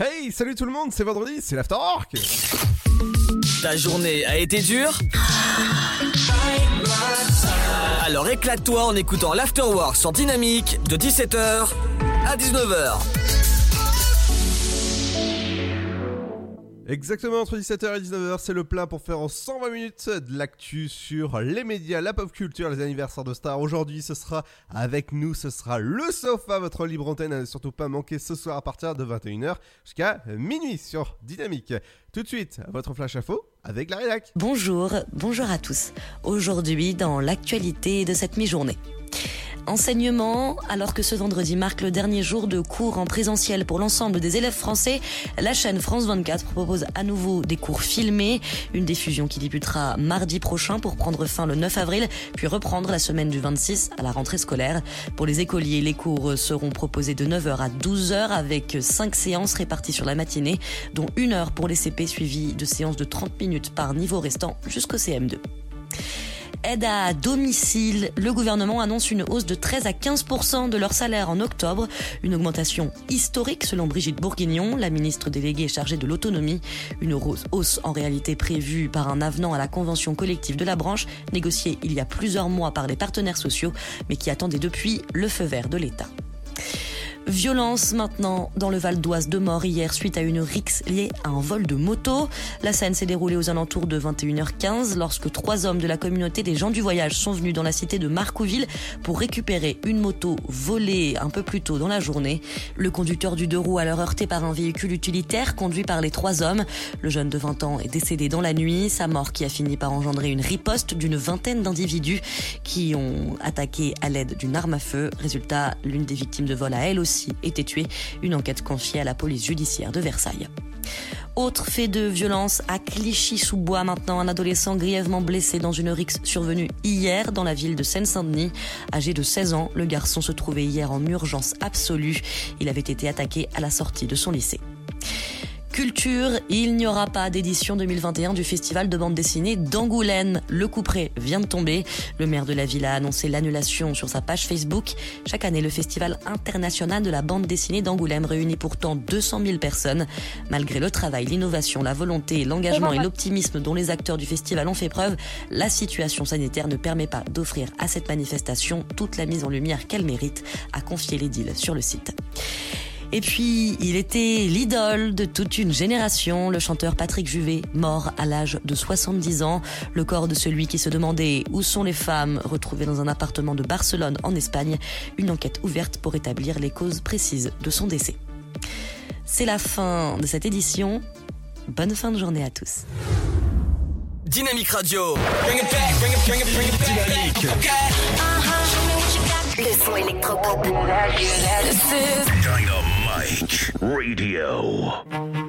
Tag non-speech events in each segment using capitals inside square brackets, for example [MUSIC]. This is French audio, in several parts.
Hey, salut tout le monde, c'est vendredi, c'est l'Afterwork Ta journée a été dure Alors éclate-toi en écoutant l'Afterwork sur Dynamique de 17h à 19h. Exactement, entre 17h et 19h, c'est le plein pour faire en 120 minutes de l'actu sur les médias, la pop culture, les anniversaires de stars. Aujourd'hui, ce sera avec nous, ce sera le sofa, votre libre antenne à ne surtout pas manquer ce soir à partir de 21h jusqu'à minuit sur Dynamique. Tout de suite, votre flash info avec la rédac. Bonjour, bonjour à tous. Aujourd'hui, dans l'actualité de cette mi-journée. Enseignement, alors que ce vendredi marque le dernier jour de cours en présentiel pour l'ensemble des élèves français, la chaîne France 24 propose à nouveau des cours filmés, une diffusion qui débutera mardi prochain pour prendre fin le 9 avril, puis reprendre la semaine du 26 à la rentrée scolaire. Pour les écoliers, les cours seront proposés de 9h à 12h avec 5 séances réparties sur la matinée, dont une heure pour les CP suivies de séances de 30 minutes par niveau restant jusqu'au CM2. Aide à domicile. Le gouvernement annonce une hausse de 13 à 15% de leur salaire en octobre, une augmentation historique selon Brigitte Bourguignon, la ministre déléguée chargée de l'autonomie. Une hausse en réalité prévue par un avenant à la convention collective de la branche, négociée il y a plusieurs mois par les partenaires sociaux, mais qui attendait depuis le feu vert de l'État. Violence maintenant dans le Val d'Oise de mort hier suite à une rixe liée à un vol de moto. La scène s'est déroulée aux alentours de 21h15 lorsque trois hommes de la communauté des gens du voyage sont venus dans la cité de Marcouville pour récupérer une moto volée un peu plus tôt dans la journée. Le conducteur du deux roues alors heurté par un véhicule utilitaire conduit par les trois hommes. Le jeune de 20 ans est décédé dans la nuit. Sa mort qui a fini par engendrer une riposte d'une vingtaine d'individus qui ont attaqué à l'aide d'une arme à feu. Résultat, l'une des victimes de vol a elle aussi été tué. Une enquête confiée à la police judiciaire de Versailles. Autre fait de violence à Clichy-sous-Bois maintenant, un adolescent grièvement blessé dans une rixe survenue hier dans la ville de Seine-Saint-Denis. Âgé de 16 ans, le garçon se trouvait hier en urgence absolue. Il avait été attaqué à la sortie de son lycée culture, il n'y aura pas d'édition 2021 du festival de bande dessinée d'Angoulême. Le couperet vient de tomber. Le maire de la ville a annoncé l'annulation sur sa page Facebook. Chaque année, le festival international de la bande dessinée d'Angoulême réunit pourtant 200 000 personnes. Malgré le travail, l'innovation, la volonté, l'engagement et l'optimisme dont les acteurs du festival ont fait preuve, la situation sanitaire ne permet pas d'offrir à cette manifestation toute la mise en lumière qu'elle mérite, a confié l'édile sur le site. Et puis, il était l'idole de toute une génération, le chanteur Patrick Juvet, mort à l'âge de 70 ans. Le corps de celui qui se demandait où sont les femmes, retrouvé dans un appartement de Barcelone en Espagne. Une enquête ouverte pour établir les causes précises de son décès. C'est la fin de cette édition. Bonne fin de journée à tous. Dynamique Radio. Le son électropop. Dynamite Radio.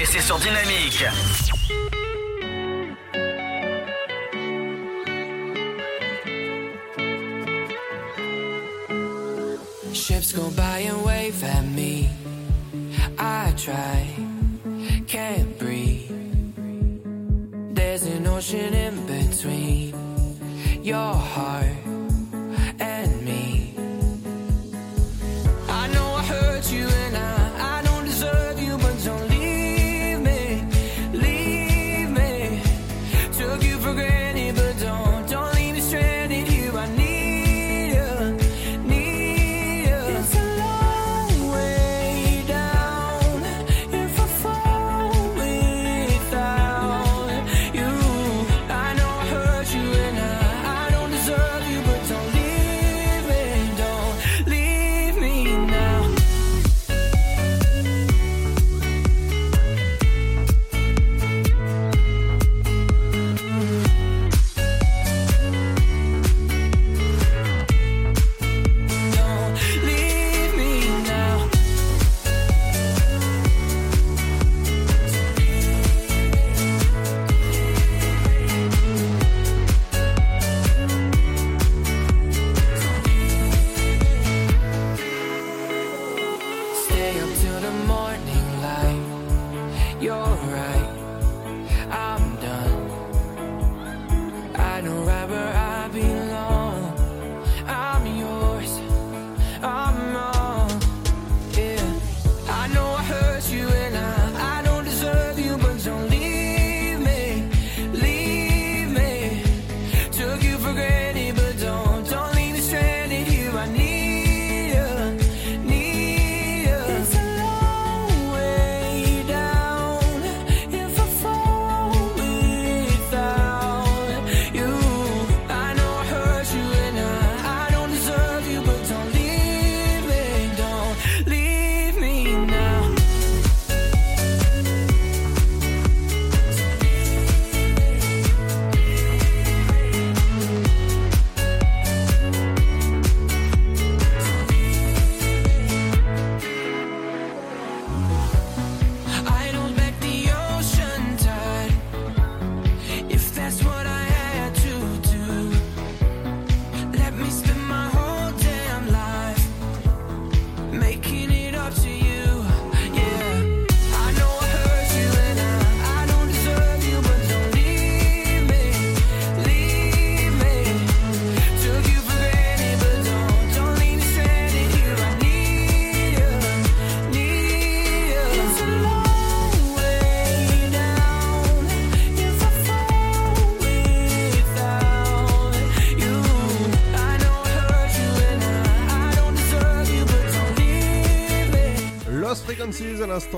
Et c'est sur Dynamique.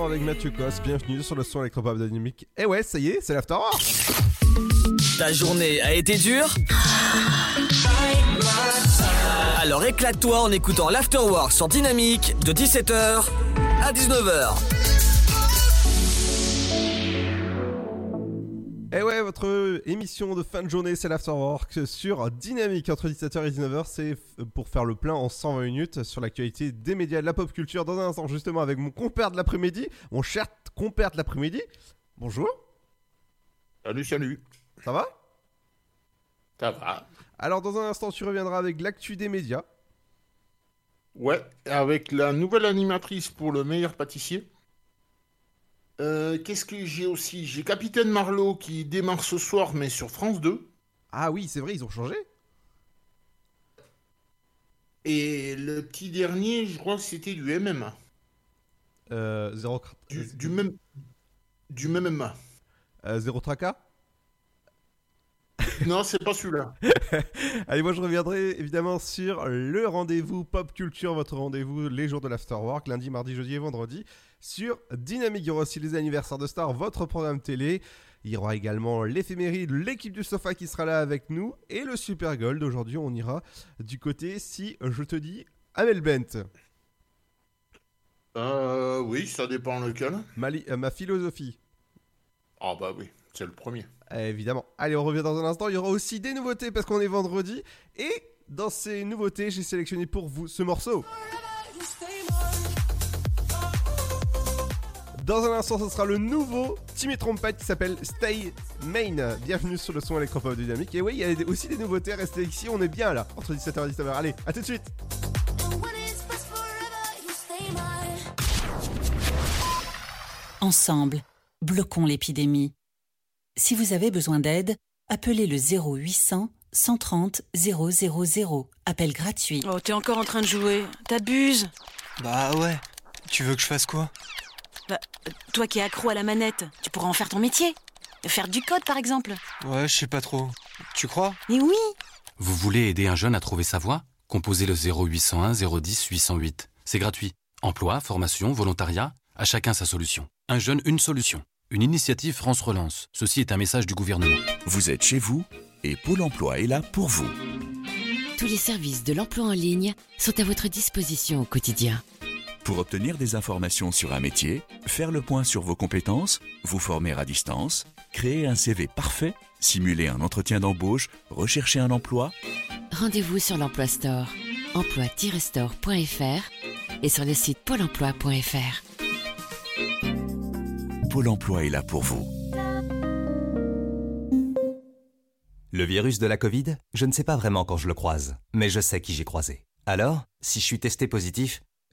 Avec Mathieu Cos. Bienvenue sur le son électropop dynamique. Et ouais, ça y est, c'est l'afterwork. Ta journée a été dure? Alors éclate-toi en écoutant l'Afterwork sur Dynamique de 17h à 19h. Votre émission de fin de journée, c'est l'afterwork sur Dynamique entre 17h et 19h. C'est f- pour faire le plein en 120 minutes sur l'actualité des médias et de la pop culture. Dans un instant, justement, avec mon compère de l'après-midi, mon cher compère de l'après-midi. Bonjour, Salut, salut. ça va? Ça va Alors, dans un instant, tu reviendras avec l'actu des médias. Ouais, avec la nouvelle animatrice pour le meilleur pâtissier. Euh, Qu'est-ce que j'ai aussi? J'ai Capitaine Marlowe qui démarre ce soir, mais sur France 2. Ah oui, c'est vrai, ils ont changé. Et le petit dernier, je crois que c'était du MMA. Euh, zéro, Du, du même. Du même MMA. euh, zéro tracas. Non, c'est pas celui-là. [LAUGHS] Allez, moi je reviendrai évidemment sur le rendez-vous pop culture, votre rendez-vous les jours de l'afterwork, lundi, mardi, jeudi et vendredi, sur Dynamique. Il y aura aussi les anniversaires de stars, votre programme télé. Il y aura également l'éphéméride, l'équipe du sofa qui sera là avec nous et le Super Gold. Aujourd'hui, on ira du côté, si je te dis, Amel Bent, Euh, oui, ça dépend lequel. ma, li- euh, ma philosophie. Ah bah oui, c'est le premier. Euh, Évidemment. Allez, on revient dans un instant. Il y aura aussi des nouveautés parce qu'on est vendredi. Et dans ces nouveautés, j'ai sélectionné pour vous ce morceau. Dans un instant, ce sera le nouveau Timmy Trompette qui s'appelle Stay Main. Bienvenue sur le son électropop dynamique. Et oui, il y a aussi des nouveautés. Restez ici, on est bien là, entre 17h et 19h. Allez, à tout de suite. Ensemble, bloquons l'épidémie. Si vous avez besoin d'aide, appelez le 0800 130 000. Appel gratuit. Oh, t'es encore en train de jouer. T'abuses. Bah ouais. Tu veux que je fasse quoi? Bah, toi qui es accro à la manette, tu pourras en faire ton métier. Faire du code, par exemple. Ouais, je sais pas trop. Tu crois? Mais oui Vous voulez aider un jeune à trouver sa voie? Composez le 0801 010 808. C'est gratuit. Emploi, formation, volontariat, à chacun sa solution. Un jeune, une solution. Une initiative France Relance. Ceci est un message du gouvernement. Vous êtes chez vous et Pôle emploi est là pour vous. Tous les services de l'emploi en ligne sont à votre disposition au quotidien. Pour obtenir des informations sur un métier, faire le point sur vos compétences, vous former à distance, créer un CV parfait, simuler un entretien d'embauche, rechercher un emploi, Rendez-vous sur l'Emploi Store, emploi-store.fr et sur le site pôle emploi.fr. Pôle emploi est là pour vous. Le virus de la Covid, je ne sais pas vraiment quand je le croise, mais je sais qui j'ai croisé. Alors, si je suis testé positif,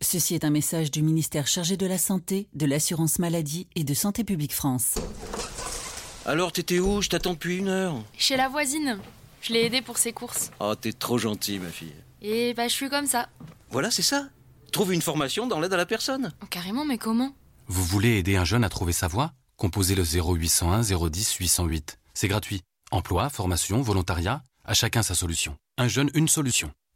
Ceci est un message du ministère chargé de la Santé, de l'Assurance Maladie et de Santé Publique France. Alors, t'étais où? Je t'attends depuis une heure. Chez la voisine. Je l'ai aidée pour ses courses. Oh, t'es trop gentil, ma fille. Et bah, je suis comme ça. Voilà, c'est ça. Trouve une formation dans l'aide à la personne. Oh, carrément, mais comment? Vous voulez aider un jeune à trouver sa voie? Composez le 0801 010 808. C'est gratuit. Emploi, formation, volontariat, à chacun sa solution. Un jeune, une solution.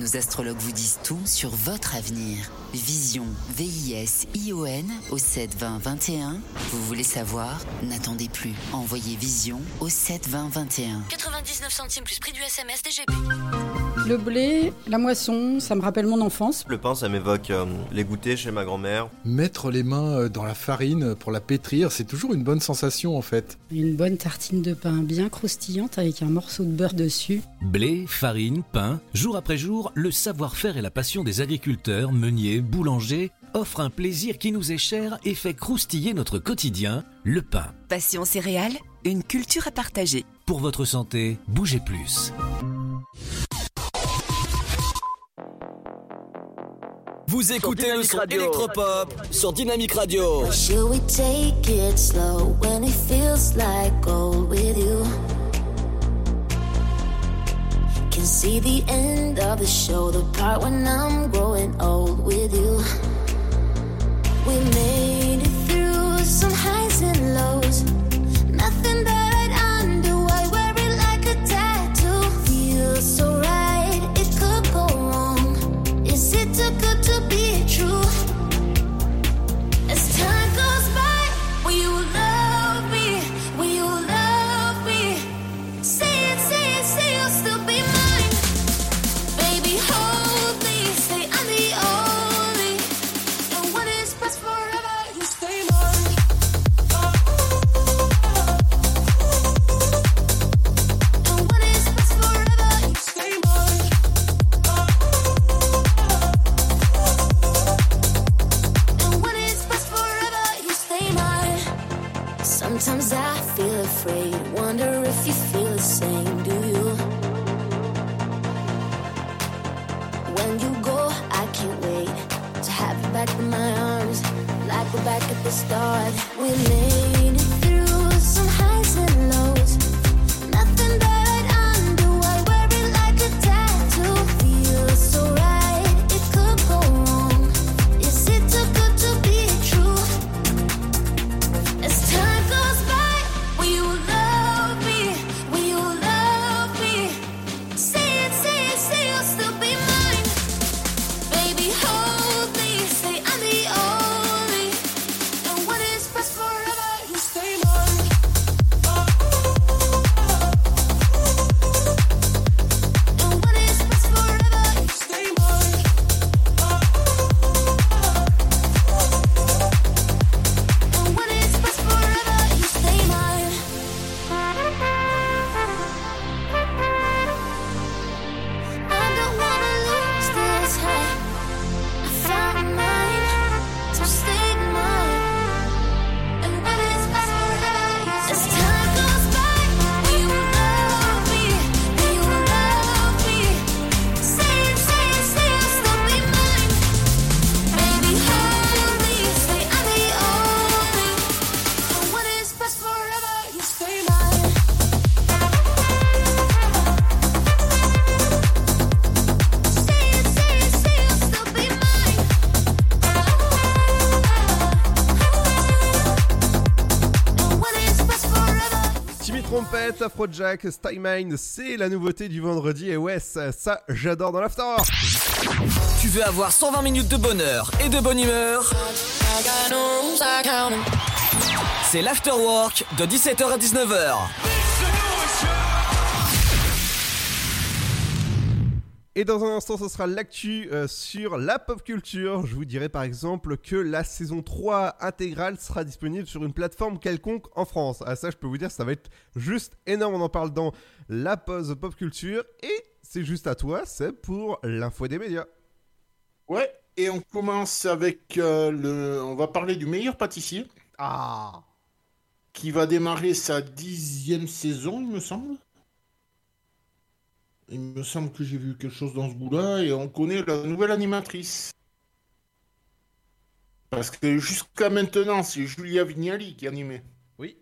Nos astrologues vous disent tout sur votre avenir. Vision, V-I-S-I-O-N au 72021. Vous voulez savoir? N'attendez plus. Envoyez Vision au 72021. 99 centimes plus prix du SMS DGP. Le blé, la moisson, ça me rappelle mon enfance. Le pain, ça m'évoque euh, les goûters chez ma grand-mère. Mettre les mains euh, dans la farine pour la pétrir, c'est toujours une bonne sensation en fait. Une bonne tartine de pain bien croustillante avec un morceau de beurre dessus. Blé, farine, pain, jour après jour, le savoir-faire et la passion des agriculteurs, meuniers, boulangers offrent un plaisir qui nous est cher et fait croustiller notre quotidien, le pain. Passion céréales, une culture à partager. Pour votre santé, bougez plus. Vous écoutez le son électropop sur Dynamique Radio. Should we take it slow when it feels like gold with you? See the end of the show, the part when I'm growing old with you. We made it through some highs and lows. Nothing that I'd undo. I wear it like a tattoo. Feels so right, Trompette, Afrojack, Style Mine, c'est la nouveauté du vendredi et ouais, ça, ça, j'adore dans l'after. Tu veux avoir 120 minutes de bonheur et de bonne humeur? C'est l'afterwork de 17h à 19h. Dans un instant, ce sera l'actu euh, sur la pop culture. Je vous dirai par exemple que la saison 3 intégrale sera disponible sur une plateforme quelconque en France. Ah ça, je peux vous dire, ça va être juste énorme. On en parle dans la pause pop culture. Et c'est juste à toi, c'est pour l'info des médias. Ouais, et on commence avec euh, le. On va parler du meilleur pâtissier. Ah Qui va démarrer sa dixième saison, il me semble. Il me semble que j'ai vu quelque chose dans ce bout-là, et on connaît la nouvelle animatrice. Parce que jusqu'à maintenant, c'est Julia Vignali qui animait. Oui.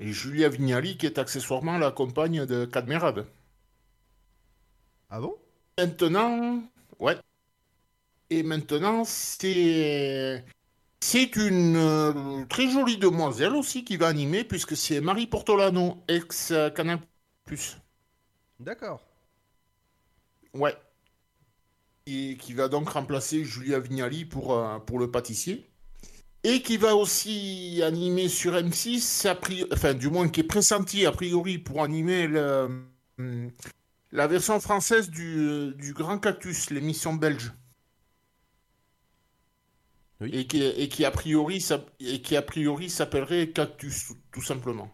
Et Julia Vignali qui est accessoirement la compagne de Cadmerade. Ah bon? Maintenant, ouais. Et maintenant, c'est c'est une euh, très jolie demoiselle aussi qui va animer puisque c'est Marie Portolano, ex euh, Canal+. D'accord. Ouais. Et qui va donc remplacer Julia Vignali pour, euh, pour le pâtissier. Et qui va aussi animer sur M6, a priori- enfin du moins qui est pressenti a priori pour animer le, hum, La version française du, du Grand Cactus, l'émission belge. Et, qui, et qui a priori et qui a priori s'appellerait Cactus, tout, tout simplement.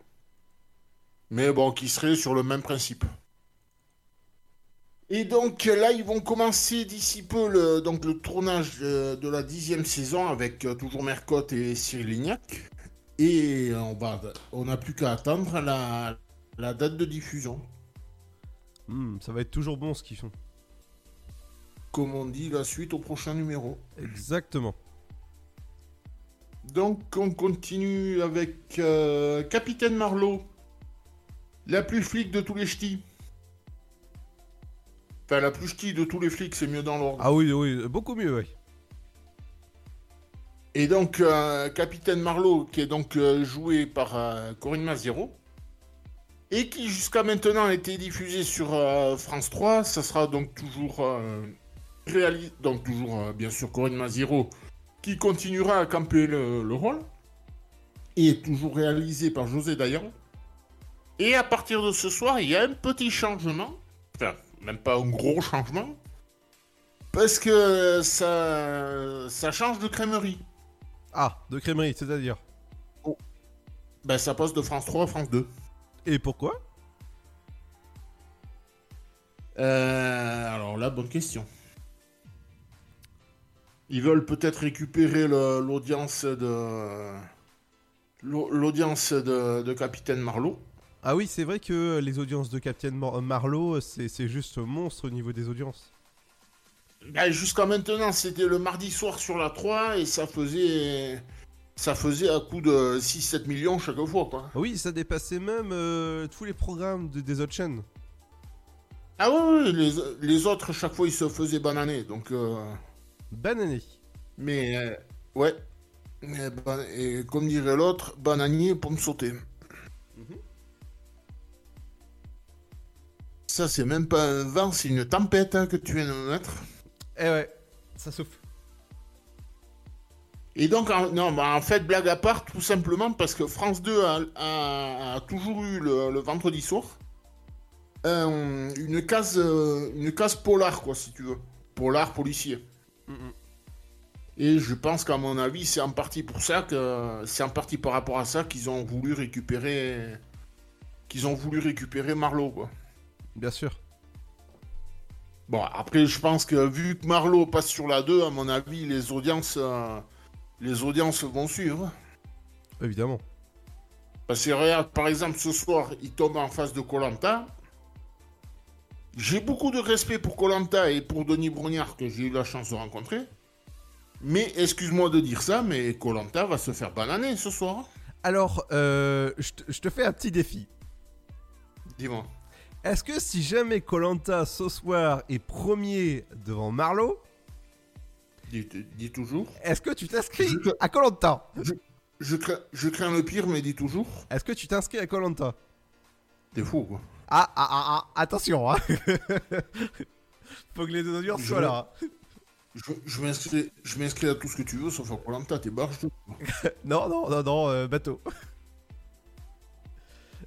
Mais bon, qui serait sur le même principe. Et donc là, ils vont commencer d'ici peu le, donc, le tournage de, de la dixième saison avec euh, toujours Mercotte et Cyril Lignac. Et on va, on n'a plus qu'à attendre la, la date de diffusion. Hmm, ça va être toujours bon ce qu'ils font. Comme on dit, la suite au prochain numéro. Exactement. Donc on continue avec euh, Capitaine Marlowe, la plus flic de tous les ch'tis. La plus ch'ti de tous les flics, c'est mieux dans l'ordre. Ah oui, oui, beaucoup mieux, oui. Et donc, euh, Capitaine Marlowe, qui est donc euh, joué par euh, Corinne Maziero, et qui jusqu'à maintenant a été diffusé sur euh, France 3, ça sera donc toujours réalisé, donc toujours bien sûr Corinne Maziero, qui continuera à camper le, le rôle, et toujours réalisé par José Dayan. Et à partir de ce soir, il y a un petit changement, enfin, même pas un gros changement, parce que ça, ça change de crèmerie. Ah, de crèmerie, c'est-à-dire Ben, ça passe de France 3 à France 2. Et pourquoi? Euh, alors là, bonne question. Ils veulent peut-être récupérer l'audience de l'au- l'audience de, de Capitaine Marlowe. Ah oui, c'est vrai que les audiences de Captain Mar- Marlowe, c'est juste monstre au niveau des audiences. Ben, Jusqu'à maintenant, c'était le mardi soir sur la 3 et ça faisait ça faisait à coup de 6-7 millions chaque fois. Quoi. Oui, ça dépassait même euh, tous les programmes de- des autres chaînes. Ah oui, oui, les, les autres, chaque fois, ils se faisaient bananer. Donc, euh, Banané. Mais euh, ouais. Et, ban- et comme dirait l'autre, bananier pour me sauter. Ça, c'est même pas un vent, c'est une tempête hein, que tu viens de me mettre. Eh ouais, ça souffle. Et donc, en, non, bah, en fait, blague à part, tout simplement parce que France 2 a, a- a toujours eu le, le vendredi soir un- une case, euh, une case polar, quoi, si tu veux. Polar policier. Et je pense qu'à mon avis, c'est en partie pour ça que c'est en partie par rapport à ça qu'ils ont voulu récupérer qu'ils ont voulu récupérer Marlowe, quoi. Bien sûr. Bon, après, je pense que vu que Marlowe passe sur la 2, à mon avis, les audiences, euh, les audiences vont suivre. Évidemment. Parce que regarde, par exemple, ce soir, il tombe en face de Colanta. J'ai beaucoup de respect pour Colanta et pour Denis Brognard que j'ai eu la chance de rencontrer. Mais excuse-moi de dire ça, mais Colanta va se faire bananer ce soir. Alors, euh, je te- je te fais un petit défi. Dis-moi. Est-ce que si jamais Colanta ce soir est premier devant Marlowe, Dis, dis toujours. est-ce que tu t'inscris à Colanta? Je, crains, je crains le pire, mais dis toujours. Est-ce que tu t'inscris à Colanta? T'es fou, quoi. Ah, ah, ah, ah, attention, hein. [LAUGHS] Faut que les deux audiences Je soient là. hein. Je, je m'inscris je m'inscris à tout ce que tu veux, sauf à Colanta, t'es barge. [LAUGHS] non, non, non, non, euh, bateau.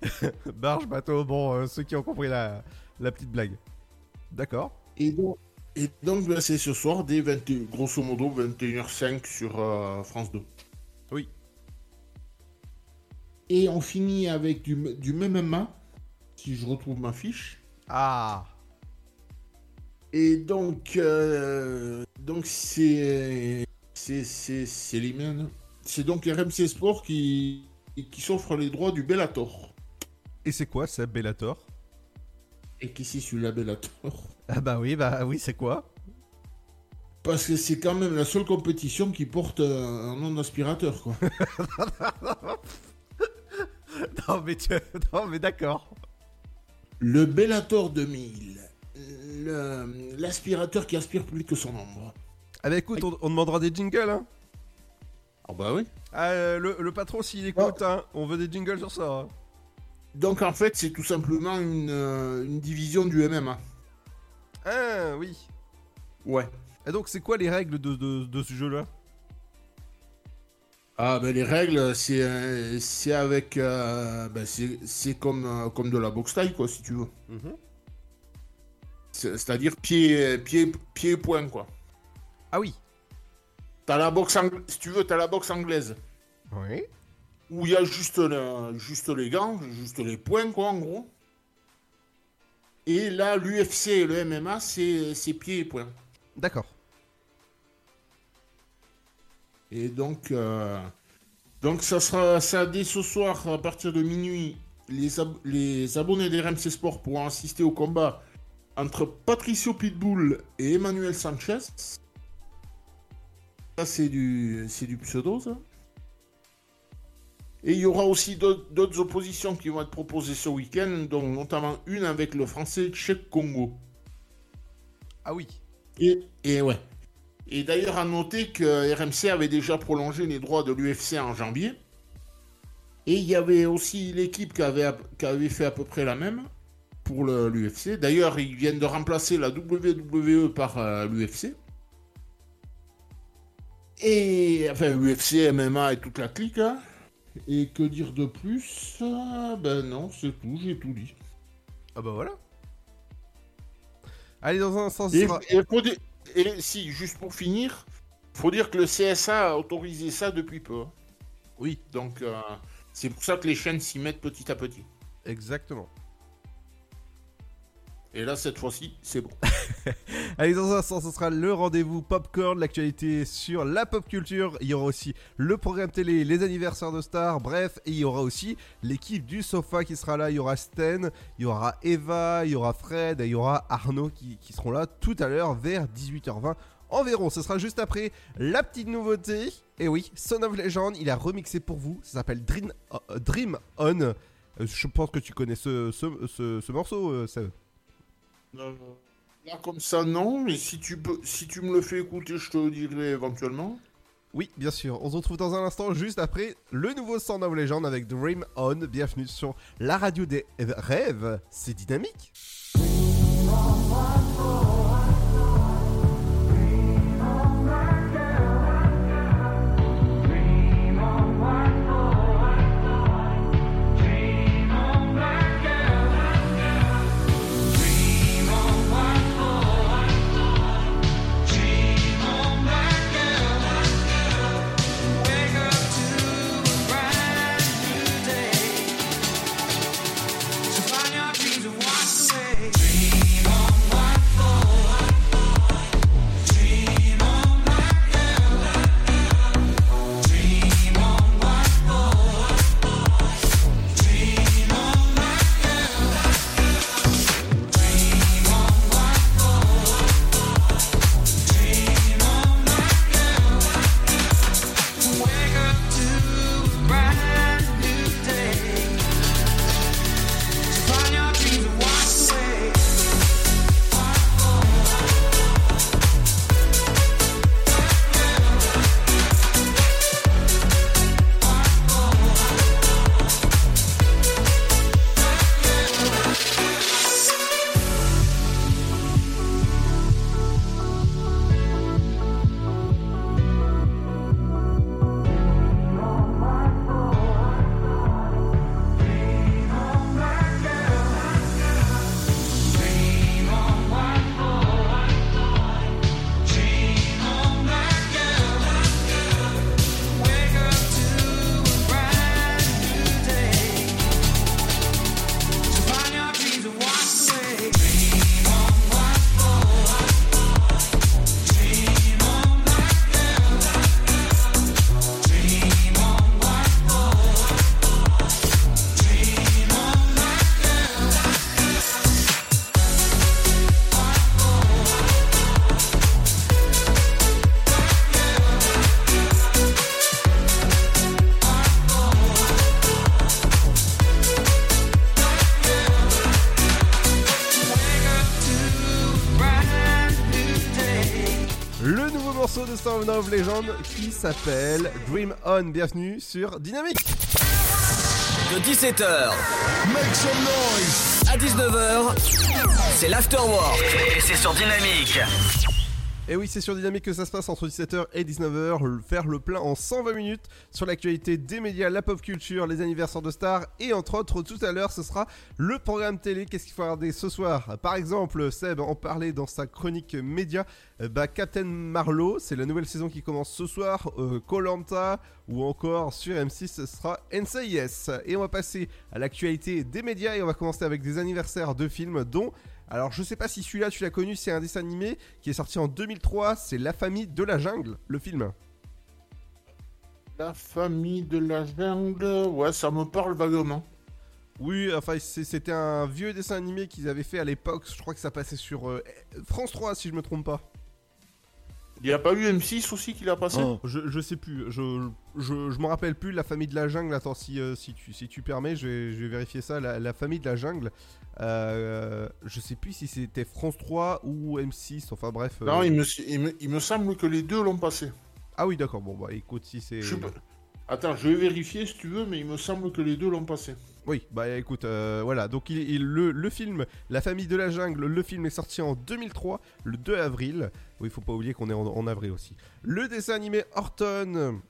[LAUGHS] Barge, bateau, bon, euh, ceux qui ont compris la, la petite blague. D'accord. Et donc, et donc ben, c'est ce soir, dès 20, grosso modo 21h05 sur euh, France 2. Oui. Et on finit avec du, du MMA, si je retrouve ma fiche. Ah. Et donc, euh, donc c'est c'est c'est. C'est donc RMC Sport qui qui s'offre les droits du Bellator. Et c'est quoi, ça, Bellator? Et qui c'est la Bellator? [LAUGHS] Ah bah oui, bah oui, c'est quoi? Parce que c'est quand même la seule compétition qui porte un nom d'aspirateur, quoi. [LAUGHS] Non mais, tu- non, mais d'accord. Le Bellator 2000. Le- L'aspirateur qui aspire plus que son ombre. Ah bah écoute, on, on demandera des jingles, hein. Ah bah oui. Ah, euh, le, le patron, s'il écoute, hein, on veut des jingles sur ça. hein. Donc en fait, c'est tout simplement une, euh, une division du MMA. Ah oui. Ouais. Et donc, c'est quoi les règles de, de, de ce jeu-là? Ah ben les règles, c'est euh, c'est avec... euh, ben, c'est comme, comme de la boxe taille, quoi, si tu veux. C'est- C'est-à-dire pied, pied, pied et poing, quoi. Ah oui. T'as la boxe si tu veux, t'as la boxe anglaise. Oui. Où il y a juste, le- juste les gants, juste les poings, quoi, en gros. Et là, l'UFC et le MMA, c'est pieds et poings. D'accord. Et donc, euh, donc ça sera ça dès ce soir à partir de minuit. Les, ab- les abonnés des RMC Sport pourront assister au combat entre Patricio Pitbull et Emmanuel Sanchez. Ça, c'est du, c'est du pseudo, ça. Et il y aura aussi d'autres oppositions qui vont être proposées ce week-end, dont notamment une avec le français Tchèque Congo. Ah oui. Et, et ouais. Et d'ailleurs, à noter que RMC avait déjà prolongé les droits de l'UFC en janvier. Et il y avait aussi l'équipe qui avait, qui avait fait à peu près la même pour l'UFC. D'ailleurs, ils viennent de remplacer la WWE par euh, l'UFC. Et enfin, UFC, MMA et toute la clique. hein. Et que dire de plus? Ben non, c'est tout, j'ai tout dit. Ah bah voilà. Allez, dans un Et, sera- et dire- et si, juste pour finir, faut dire que le CSA a autorisé ça depuis peu. hein. Oui. Donc, euh, c'est pour ça que les chaînes s'y mettent petit à petit. Exactement. Et là, cette fois-ci, c'est bon. [LAUGHS] Allez, dans un instant, ce sera le rendez-vous popcorn, l'actualité sur la pop culture. Il y aura aussi le programme télé, les anniversaires de stars, bref, et il y aura aussi l'équipe du sofa qui sera là. Il y aura Sten, il y aura Eva, il y aura Fred et il y aura Arnaud qui, seront là tout à l'heure vers 18h20 environ. Ce sera juste après la petite nouveauté. Et oui, Son of Legend, il a remixé pour vous. Ça s'appelle Dream, euh, On. Euh, Je pense que tu connais ce, ce, ce- ce morceau, euh, Là, comme ça, non. Mais si tu, peux, si tu me le fais écouter, je te le dirai éventuellement. Oui, bien sûr. On se retrouve dans un instant, juste après le nouveau Sound of Legend avec Dream On. Bienvenue sur la radio des rêves. C'est dynamique. Sound of Legend qui s'appelle Dream On. Bienvenue sur Dynamique. De 17h à 19h, c'est l'afterwork et c'est sur Dynamique. Et oui, c'est sur Dynamique que ça se passe entre 17h et 19h, le- faire le plein en 120 minutes sur l'actualité des médias, la pop culture, les anniversaires de stars et entre autres tout à l'heure ce sera le programme télé. Qu'est-ce qu'il faut regarder ce soir? Par exemple, Seb en parlait dans sa chronique média, euh, bah Captain Marlowe, c'est la nouvelle saison qui commence ce soir, Colanta ou encore sur M6 ce sera NCIS. Et on va passer à l'actualité des médias et on va commencer avec des anniversaires de films dont alors je sais pas si celui-là tu l'as connu, c'est un dessin animé qui est sorti en 2003, c'est La famille de la jungle, le film. La famille de la jungle, ouais, ça me parle vaguement. Oui, enfin c'était un vieux dessin animé qu'ils avaient fait à l'époque, je crois que ça passait sur euh, France 3 si je me trompe pas. Il n'y a pas eu M6 aussi qui l'a passé? Je, je sais plus, je, je, je m'en rappelle plus, La famille de la jungle, attends si, euh, si, tu, si tu permets, je vais, je vais vérifier ça, la, la famille de la jungle, euh, je sais plus si c'était France 3 ou M6, enfin bref. euh, Non, il me, il, me, il me semble que les deux l'ont passé. Ah oui d'accord, bon bah écoute si c'est... Je sais pas. Attends, je vais vérifier si tu veux, mais il me semble que les deux l'ont passé. Oui, bah écoute, euh, voilà, donc il, il- le, le film La famille de la jungle, le film est sorti en 2003, le 2 avril. Oui, faut pas oublier qu'on est en, en avril aussi. Le dessin animé Horton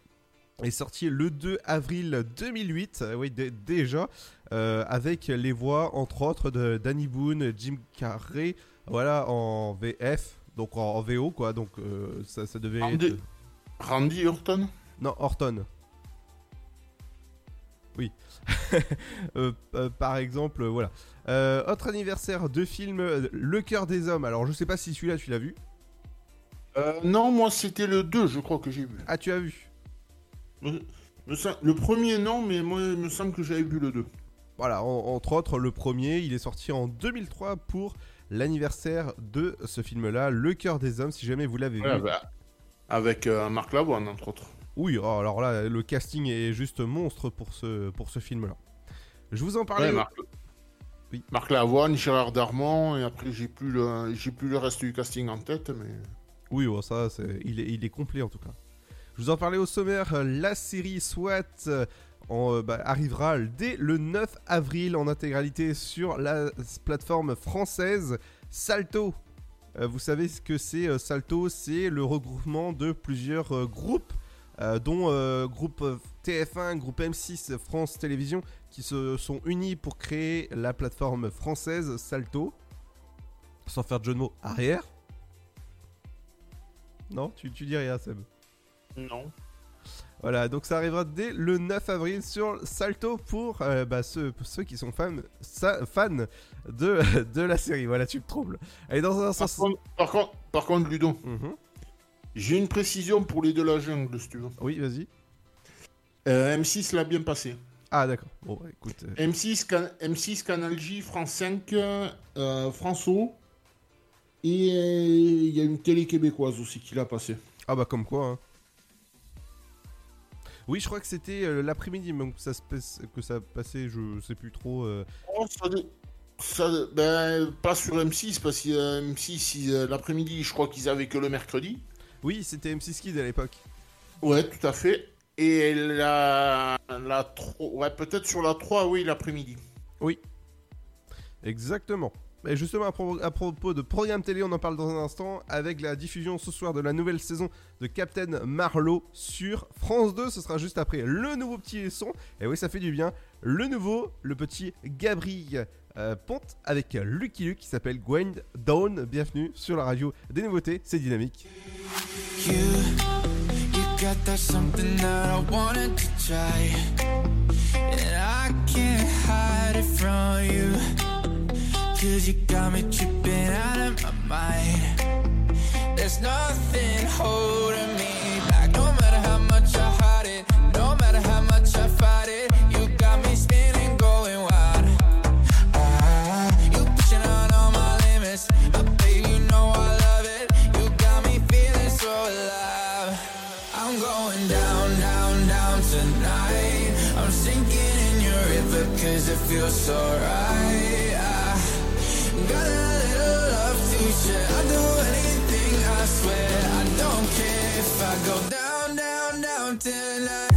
est sorti le 2 avril 2008, euh, oui, dé- déjà, euh, avec les voix, entre autres, de Danny Boone, Jim Carrey, voilà, en VF, donc en, en VO, quoi, donc euh, ça, ça devait Randy- être... Randy Orton? Non, Horton. Oui. [LAUGHS] Euh, euh, par exemple, euh, voilà. Autre anniversaire de film, Le cœur des hommes. Alors, je sais pas si celui-là, tu l'as vu. Non, moi c'était le 2, je crois que j'ai vu. Ah, tu as vu Le premier, non, mais moi, il me semble que j'avais vu le 2. Voilà, en- entre autres, le premier, il est sorti en 2003 pour l'anniversaire de ce film-là, Le cœur des hommes, si jamais vous l'avez vu. bah, avec euh, Marc Lavoine, entre autres. Oui, oh, alors là, le casting est juste monstre pour ce, pour ce film-là. Je vous en parlais. Ouais, Marc... Marc Lavoine, Gérard Darmon, et après j'ai plus le, j'ai plus le reste du casting en tête, mais. Oui, bon, ça, c'est- il, est, il est complet en tout cas. Je vous en parlais au sommaire, la série SWAT euh, en, euh, bah, arrivera dès le 9 avril en intégralité sur la plateforme française Salto. Euh, vous savez ce que c'est euh, Salto? C'est le regroupement de plusieurs euh, groupes, dont groupe euh, TF1, groupe M6, France Télévisions, qui se sont unis pour créer la plateforme française Salto. Sans faire de jeu de mots arrière. Non, tu, tu dis rien, Seb. Non. Voilà, donc ça arrivera dès le 9 avril sur Salto pour euh, bah, ceux, pour ceux qui sont fans, sa- fans de, [LAUGHS] de la série. Voilà, tu me troubles. Allez, dans un Par contre, par contre, par contre, Ludo, Mhm. j'ai une précision pour les de la jungle, si tu veux. Oui, vas-y. Euh, M6 l'a bien passé. Ah, d'accord. Bon, bah, écoute. euh, M6, Can- M6, Canal J, France 5, euh, France O. Et il y a une télé québécoise aussi qui l'a passé. Ah, bah, comme quoi. hein. Oui, je crois que c'était euh, l'après-midi même que ça, se passe- que ça passait, je sais plus trop. euh. Oh, ça, ben, pas sur M6, parce que euh, M6, ils, euh, l'après-midi, je crois qu'ils avaient que le mercredi. Oui, c'était M6 Kids à l'époque. Ouais, tout à fait. Et la, la 3, ouais, peut-être sur la 3, oui, l'après-midi. Oui. Exactement. Et justement, à, pro- à propos de programme télé, on en parle dans un instant avec la diffusion ce soir de la nouvelle saison de Captain Marlowe sur France 2. Ce sera juste après le nouveau petit son. Et oui, ça fait du bien. Le nouveau, le petit Gabriel euh, Ponte avec Lucky Luke qui s'appelle Gwen Down. Bienvenue sur la radio des nouveautés. C'est dynamique. Cause you got me tripping out of my mind. There's nothing holding me back. No matter how much I hide it, no matter how much I fight it, you got me spinning, going wild. Ah, you pushing on all my limits. I bet you know I love it. You got me feeling so alive. I'm going down, down, down tonight. I'm sinking in your river cause it feels so right. Got a little love to share. I'll do anything, I swear. I don't care if I go down, down, down tonight.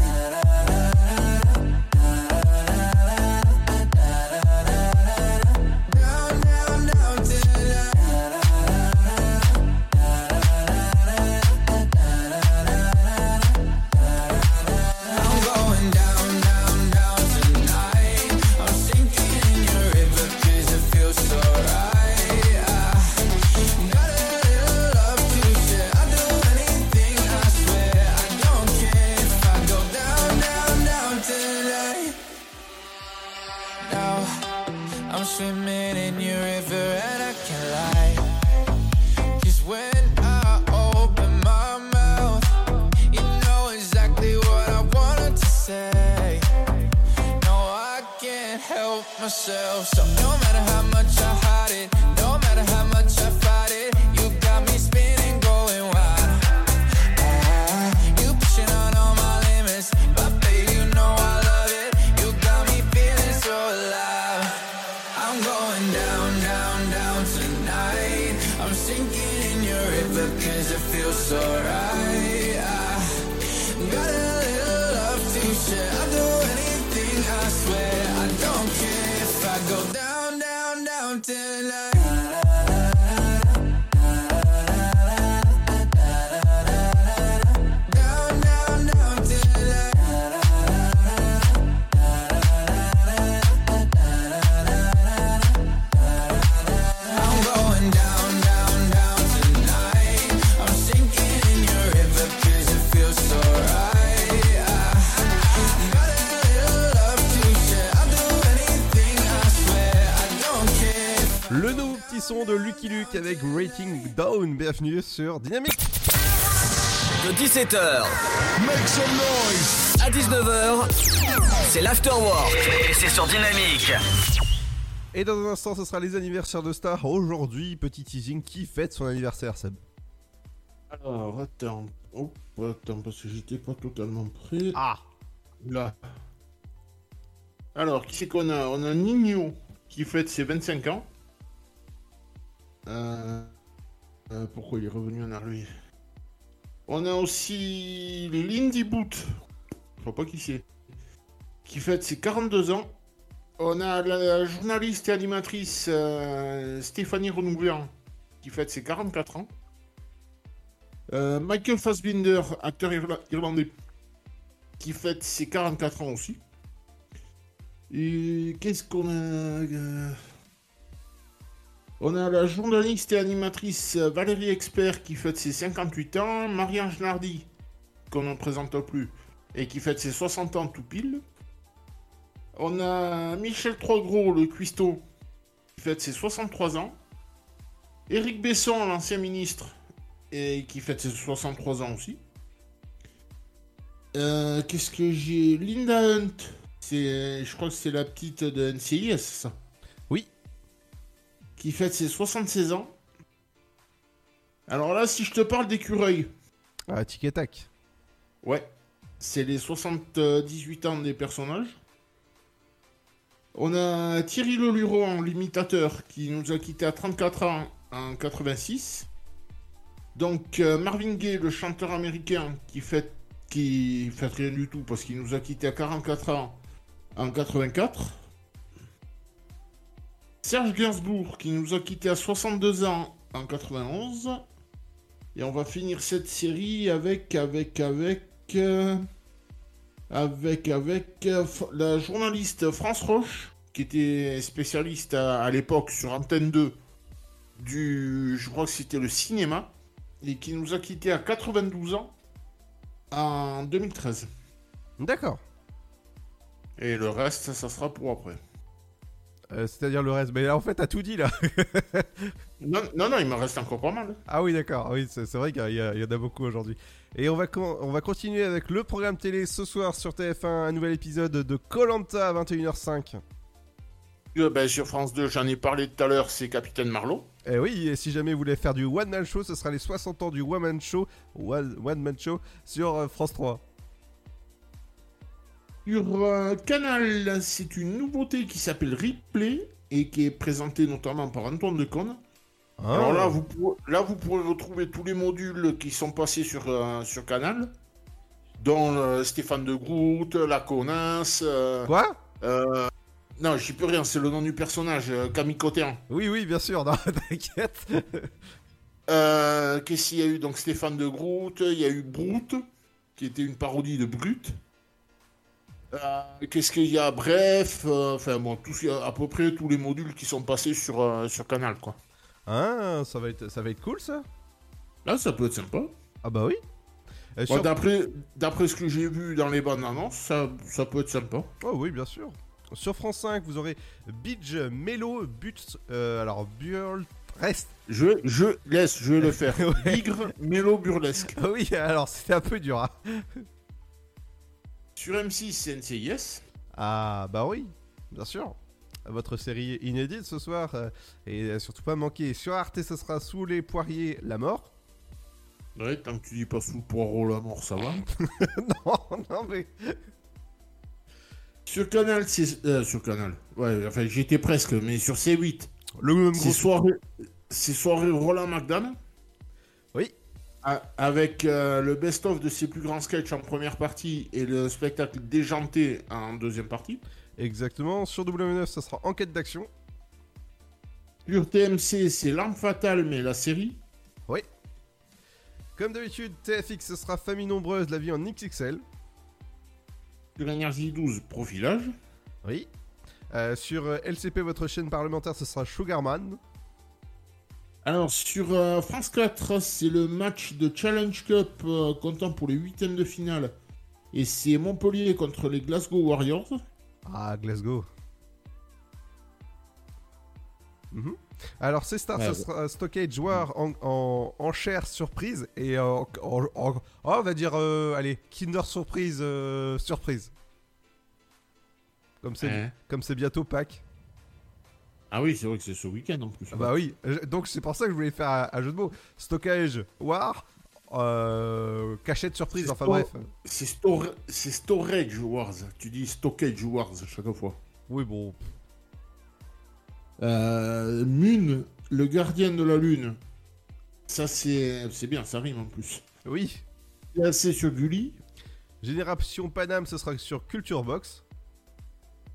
Bienvenue sur Dynamique. De 17h Make some noise à 19h, c'est l'afterwork et c'est sur Dynamique. Et dans un instant, ce sera les anniversaires de Star. Aujourd'hui, petit teasing qui fête son anniversaire, Seb. Alors, attends. Oh, attends, parce que j'étais pas totalement prêt. Ah Là. Alors, qui c'est qu'on a? On a Nino qui fête ses 25 ans. Euh, euh, pourquoi il est revenu en arrière On a aussi Lindy Boot. Je vois pas qui c'est. Qui fête ses 42 ans. On a la journaliste et animatrice euh, Stéphanie Renouvian qui fête ses 44 ans. Euh, Michael Fassbinder, acteur irla- irlandais, qui fête ses 44 ans aussi. Et qu'est-ce qu'on a On a la journaliste et animatrice Valérie Expert qui fête ses 58 ans. Marie-Ange qu'on ne présente plus, et qui fête ses 60 ans tout pile. On a Michel Troisgros, le cuistot, qui fête ses 63 ans. Éric Besson, l'ancien ministre, et qui fête ses 63 ans aussi. Euh, Qu'est-ce que j'ai? Linda Hunt, je crois que c'est la petite de NCIS, ça. Qui fête ses 76 ans. Alors là, si je te parle d'écureuil. Ah, tic et tac. Ouais. C'est les 78 ans des personnages. On a Thierry Leluron, l'imitateur, qui nous a quitté à 34 ans en 86. Donc euh, Marvin Gaye, le chanteur américain, qui fait, qui fait rien du tout parce qu'il nous a quitté à 44 ans en 84. Serge Gainsbourg, qui nous a quitté à 62 ans en 91. Et on va finir cette série avec, avec, avec, euh, avec, avec euh, la journaliste France Roche, qui était spécialiste à, à l'époque sur Antenne 2 du, je crois que c'était le cinéma, et qui nous a quitté à 92 ans en 2013. D'accord. Et le reste, ça sera pour après. Euh, C'est-à-dire le reste. Mais en fait, t'as tout dit là. [LAUGHS] Non, non, non, il m'en reste encore pas mal. Ah oui, d'accord. Ah Oui, c'est vrai qu'il y, en a beaucoup aujourd'hui. Et on va, on va continuer avec le programme télé ce soir sur TF1, un nouvel épisode de Colanta à 21h05. Euh, ben, sur France 2, j'en ai parlé tout à l'heure, c'est Capitaine Marlowe. Et oui, et si jamais vous voulez faire du One Man Show, ce sera les 60 ans du One Man Show, One, One Man Show sur euh, France 3. Sur euh, Canal, c'est une nouveauté qui s'appelle Replay et qui est présentée notamment par Antoine Decaune. Ah. Alors là vous, pourrez, là, vous pourrez retrouver tous les modules qui sont passés sur, euh, sur Canal, dont euh, Stéphane de Groot, la connasse. euh, Quoi? euh, Non, j'y peux rien, c'est le nom du personnage, Camille Cotin. Oui, oui, bien sûr, non, [LAUGHS] t'inquiète. Qu'est-ce qu'il y a eu? Donc Stéphane de Groot, il y a eu Brute, qui était une parodie de Brute. Euh, Qu'est-ce qu'il y a? Bref, euh, enfin bon, à peu près tous les modules qui sont passés sur, euh, sur Canal, quoi. Ah, ça va être, ça va être cool ça? Là, ça peut être sympa. Ah bah oui. Sur- D'après ce que j'ai vu dans les bandes annonces, ça, ça peut être sympa. Oh oui, bien sûr. Sur France 5, vous aurez Beach Mello But. euh, alors, Burl. Reste. Je, je laisse, je vais le [LAUGHS] faire. Ouais. Bigre, mélo, burlesque. Ah oui, alors c'était un peu dur. hein. Sur M6, c'est NCIS. Ah bah oui, bien sûr. votre série inédite ce soir. euh, et surtout pas manquer. Sur Arte, ce sera Sous les poiriers, la mort. Ouais, tant que tu dis pas sous le poireau la mort, ça va. [LAUGHS] non, non, mais. Sur Canal, c'est. euh, sur Canal. Ouais, enfin, j'étais presque, mais sur C8. Le même C'est soirée, c'est soirée Roland McDan. Avec euh, le best-of de ses plus grands sketchs en première partie et le spectacle déjanté en deuxième partie. Exactement. Sur W9, ce sera Enquête d'action. Sur TMC, c'est L'arme fatale, mais la série. Oui. Comme d'habitude, TFX, ce sera Famille nombreuse, la vie en XXL. Sur Énergie 12, profilage. Oui. Euh, sur euh, LCP, votre chaîne parlementaire, ce sera Sugarman. Alors, sur euh, France 4, c'est le match de Challenge Cup euh, comptant pour les huitièmes de finale. Et c'est Montpellier contre les Glasgow Warriors. Ah, Glasgow. Mhm. Alors, c'est Star, Ouais, ouais. sera Stockade joueur en, en, en chair surprise et en, en- en- oh, on va dire, euh, allez, Kinder surprise, euh, surprise. Comme c'est Ouais. comme c'est bientôt Pâques. Ah oui, c'est vrai que c'est ce week-end en plus. Ah bah oui, donc c'est pour ça que je voulais faire un, un jeu de mots. Stockage War, euh, cachette surprise, enfin bref. C'est stor- c'est Storage Wars. Tu dis Stockage Wars chaque fois. Oui, bon. Euh, Moon, le gardien de la lune. Ça, c'est c'est bien, ça rime en plus. Oui. C'est sur Gulli. Génération Paname, ce sera sur Culture Box.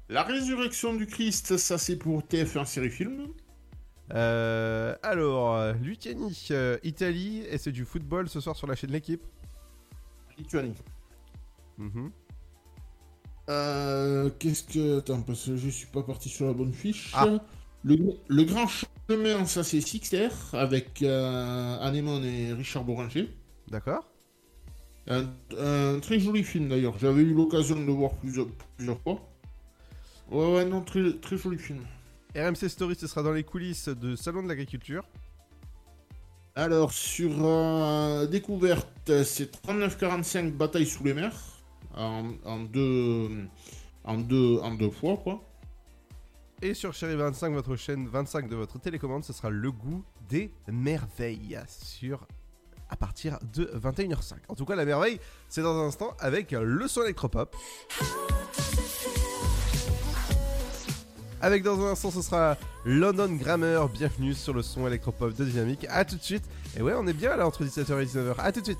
La résurrection du Christ, ça c'est pour TF1 série film. Euh, alors, Luciani, euh, Italie, et c'est du football ce soir sur la chaîne L'équipe. Lituanie. Mhm. Euh, Qu'est-ce que. Attends, parce que je suis pas parti sur la bonne fiche. Ah. Le, le grand chemin, ça c'est Sixter, avec Anémone et Richard Boranger. D'accord. Un, un très joli film d'ailleurs. J'avais eu l'occasion de le voir plusieurs, plusieurs fois. Ouais, ouais, non, très, très joli film. RMC Story, ce sera dans les coulisses de Salon de l'Agriculture. Alors, sur euh, Découverte, c'est 39-45 Bataille sous les mers. En, en deux, en, deux, en deux fois, quoi. Et sur Chéri 25, votre chaîne 25 de votre télécommande, ce sera Le goût des merveilles sur à partir de 21h05. En tout cas, la merveille, c'est dans un instant avec le son électropop. Avec dans un instant, ce sera London Grammar. Bienvenue sur le son électropop de Dynamique. A tout de suite. Et ouais, on est bien là entre 17h et 19h. A tout de suite.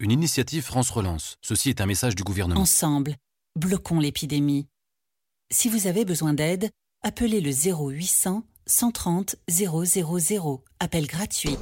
Une initiative France Relance. Ceci est un message du gouvernement. Ensemble, bloquons l'épidémie. Si vous avez besoin d'aide, appelez le 0800 130 000. Appel gratuit.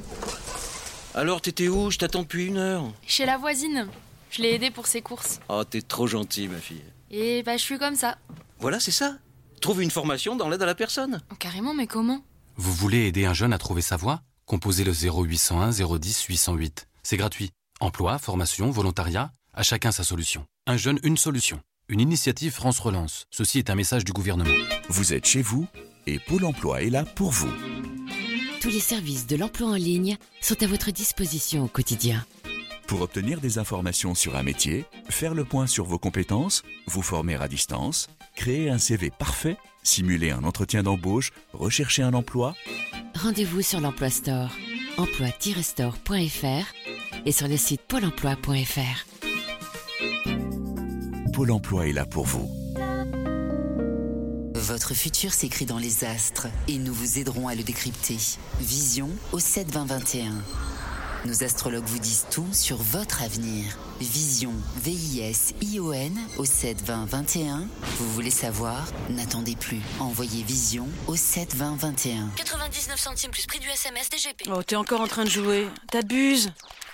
Alors, t'étais où? Je t'attends depuis une heure. Chez la voisine. Je l'ai aidée pour ses courses. Oh, t'es trop gentil, ma fille. Et bah, je suis comme ça. Voilà, c'est ça. Trouve une formation dans l'aide à la personne. Oh, carrément, mais comment? Vous voulez aider un jeune à trouver sa voie? Composez le 0801 010 808. C'est gratuit. Emploi, formation, volontariat, à chacun sa solution. Un jeune, une solution. Une initiative France Relance. Ceci est un message du gouvernement. Vous êtes chez vous et Pôle Emploi est là pour vous. Tous les services de l'emploi en ligne sont à votre disposition au quotidien. Pour obtenir des informations sur un métier, faire le point sur vos compétences, vous former à distance, créer un CV parfait, simuler un entretien d'embauche, rechercher un emploi. Rendez-vous sur l'Emploi Store, emploi-store.fr et sur le site pôle emploi.fr. Pôle emploi est là pour vous. Votre futur s'écrit dans les astres et nous vous aiderons à le décrypter. Vision au 7 20 21. Nos astrologues vous disent tout sur votre avenir. Vision, V-I-S-I-O-N au 7 20 21. Vous voulez savoir? N'attendez plus. Envoyez Vision au 7 20 21. 99 centimes plus prix du SMS DGP. Oh, t'es encore en train de jouer. T'abuses.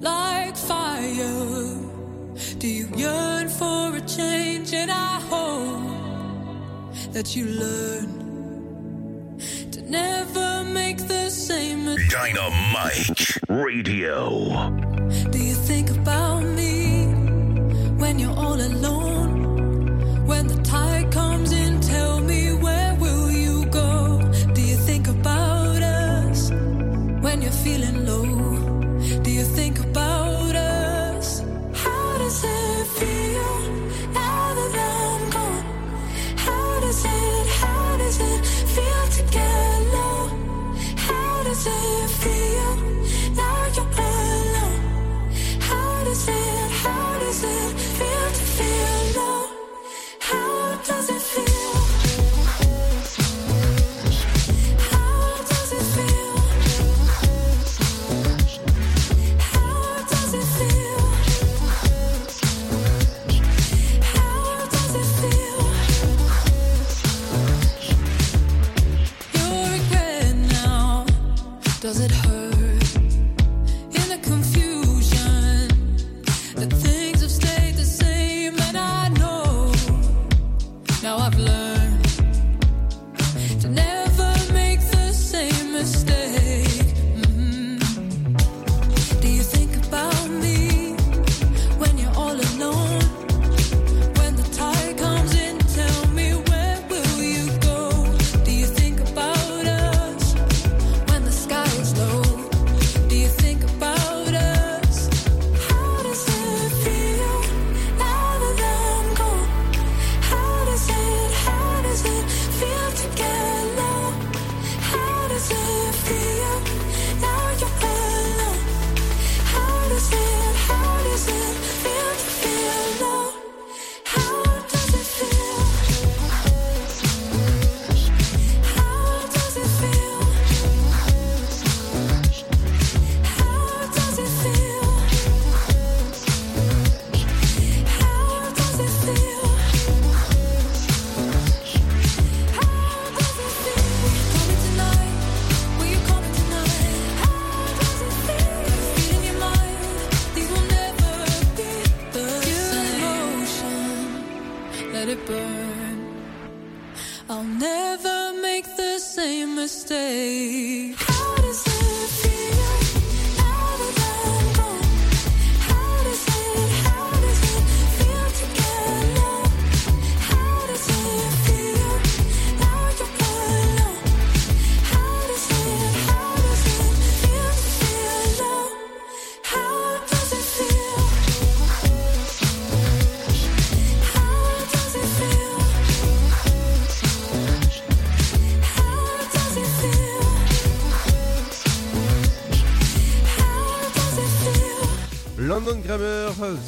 like fire? Do you yearn for a change? And I hope that you learn to never make the same. Dynamite Radio. Do you think about me when you're all alone?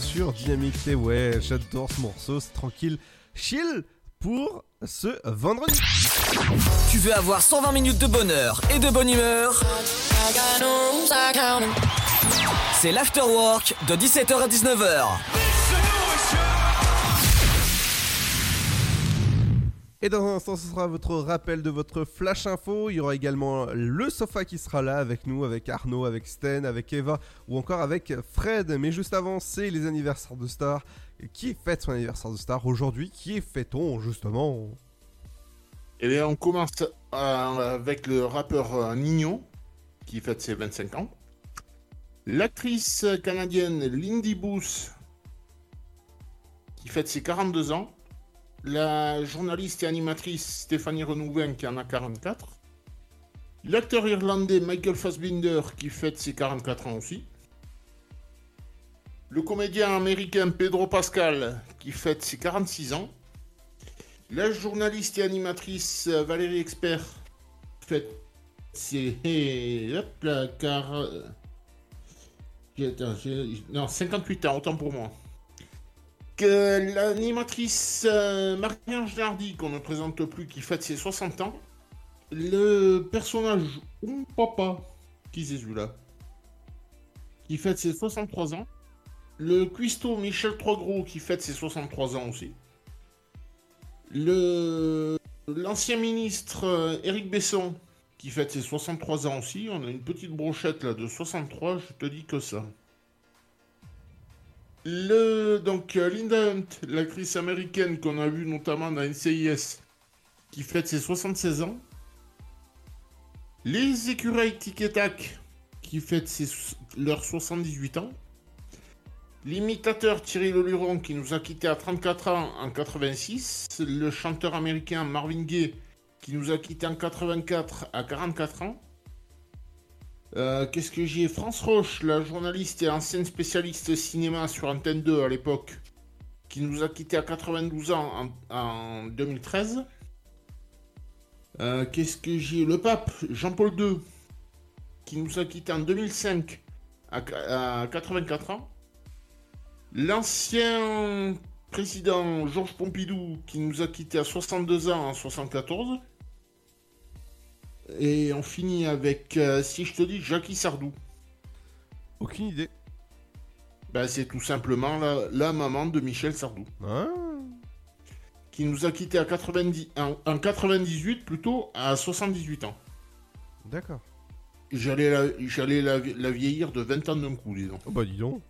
sur Dynamic T. Ouais, j'adore ce morceau, c'est tranquille, chill pour ce vendredi. Tu veux avoir 120 minutes de bonheur et de bonne humeur? C'est l'afterwork de 17h à 19h. Et dans un instant, ce sera votre rappel de votre flash info. Il y aura également le sofa qui sera là avec nous, avec Arnaud, avec Sten, avec Eva ou encore avec Fred. Mais juste avant, c'est les anniversaires de stars. Et Qui fête son anniversaire de star aujourd'hui? Qui fête-on justement? Eh bien, on commence euh, avec le rappeur euh, Nino, qui fête ses 25 ans. L'actrice canadienne Lindy Booth, qui fête ses 42 ans. La journaliste et animatrice Stéphanie Renouvin, qui en a 44. L'acteur irlandais Michael Fassbinder, qui fête ses 44 ans aussi. Le comédien américain Pedro Pascal, qui fête ses 46 ans. La journaliste et animatrice Valérie Expert fête ses. Hop car. Non, 58 ans, autant pour moi. L'animatrice euh, Marie-Ange qu'on ne présente plus, qui fête ses 60 ans. Le personnage Oum Papa, qui c'est celui-là Qui fête ses 63 ans. Le cuistot Michel Troisgros, qui fête ses 63 ans aussi. Le l'ancien ministre euh, Éric Besson qui fête ses 63 ans aussi. On a une petite brochette là de 63, je te dis que ça. Le donc euh, Linda Hunt, l'actrice américaine qu'on a vue notamment dans NCIS, qui fête ses 76 ans. Les écureuils Tic qui fêtent ses- leurs 78 ans. L'imitateur Thierry Leluron qui nous a quittés à 34 ans en 86. Le chanteur américain Marvin Gaye qui nous a quittés en 84 à 44 ans. Euh, Qu'est-ce que j'ai? France Roche, la journaliste et ancienne spécialiste cinéma sur Antenne 2 à l'époque, qui nous a quittés à 92 ans en, en 2013. Euh, Qu'est-ce que j'ai? Le pape Jean-Paul II, qui nous a quittés en 2005 à, à 84 ans. L'ancien président Georges Pompidou qui nous a quittés à 62 ans en 74. Et on finit avec, euh, si je te dis, Jackie Sardou. Aucune idée. Bah, c'est tout simplement la, la maman de Michel Sardou. Ah. Qui nous a quittés à 90, en, en 98 plutôt à 78 ans. D'accord. J'allais la, j'allais la, la vieillir de 20 ans d'un coup, dis donc. Oh bah dis donc.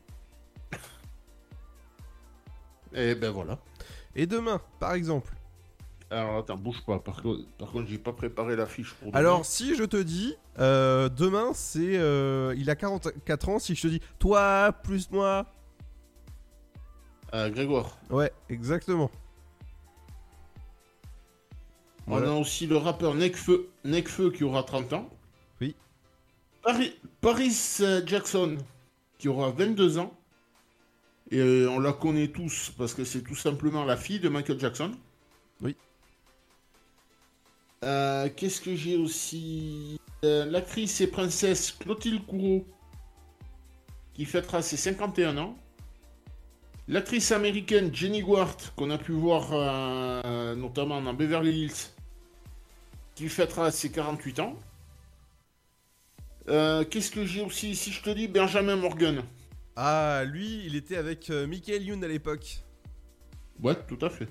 Et ben voilà. Et demain, par exemple Alors attends, bouge pas. Par, contre- par contre, j'ai pas préparé la fiche pour demain. Alors, si je te dis, euh, demain, c'est. euh, il a 44 ans. Si je te dis, toi plus moi. Euh, Grégoire. Ouais, exactement. On a aussi le rappeur Necfeu, Necfeu qui aura 30 ans. Oui. Paris, Paris Jackson qui aura 22 ans. Et on la connaît tous parce que c'est tout simplement la fille de Michael Jackson. Euh, Qu'est-ce que j'ai aussi Euh, L'actrice et princesse Clotilde Courreau qui fêtera ses 51 ans. L'actrice américaine Jenny Ward, qu'on a pu voir euh, notamment dans Beverly Hills, qui fêtera ses 48 ans. Qu'est-ce que j'ai aussi Si je te dis Benjamin Morgan. Ah, lui, il était avec Michael Youn à l'époque. Ouais, tout à fait.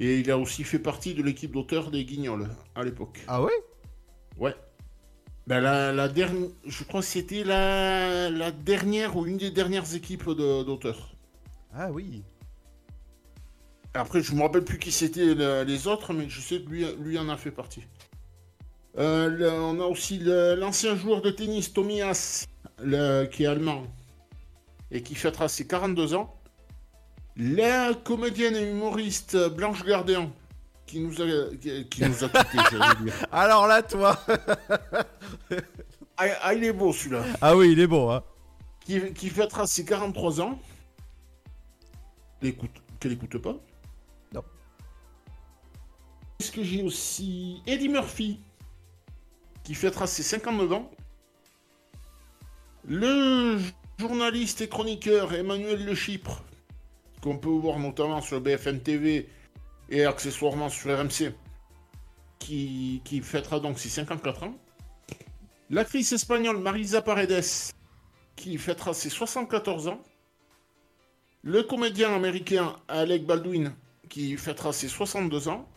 Et il a aussi fait partie de l'équipe d'auteurs des Guignols à l'époque. Ah ouais? Ouais. Ben la, la dernière, je crois que c'était la, la dernière ou une des dernières équipes de- d'auteurs. Ah oui. Après, je me rappelle plus qui c'était le- les autres, mais je sais que lui, lui en a fait partie. Euh, le- on a aussi l'ancien joueur de tennis le- qui est allemand et qui fêtera ses 42 ans. La comédienne et humoriste Blanche Gardien, qui nous a, qui, qui nous a quittés, j'allais dire. [LAUGHS] Alors là, toi. Ah, ah, il est beau celui-là. ah oui, il est bon, hein. Qui, qui fêtera ses 43 ans. L'écoute, qu'elle écoute pas. Non. Est-ce que j'ai aussi Eddie Murphy qui fêtera ses 59 ans. Le journaliste et chroniqueur Emmanuel Le Chypre, qu'on peut voir notamment sur BFM TV et accessoirement sur RMC, qui, qui fêtera donc ses 54 ans. L'actrice espagnole Marisa Paredes, qui fêtera ses 74 ans. Le comédien américain Alec Baldwin, qui fêtera ses 62 ans.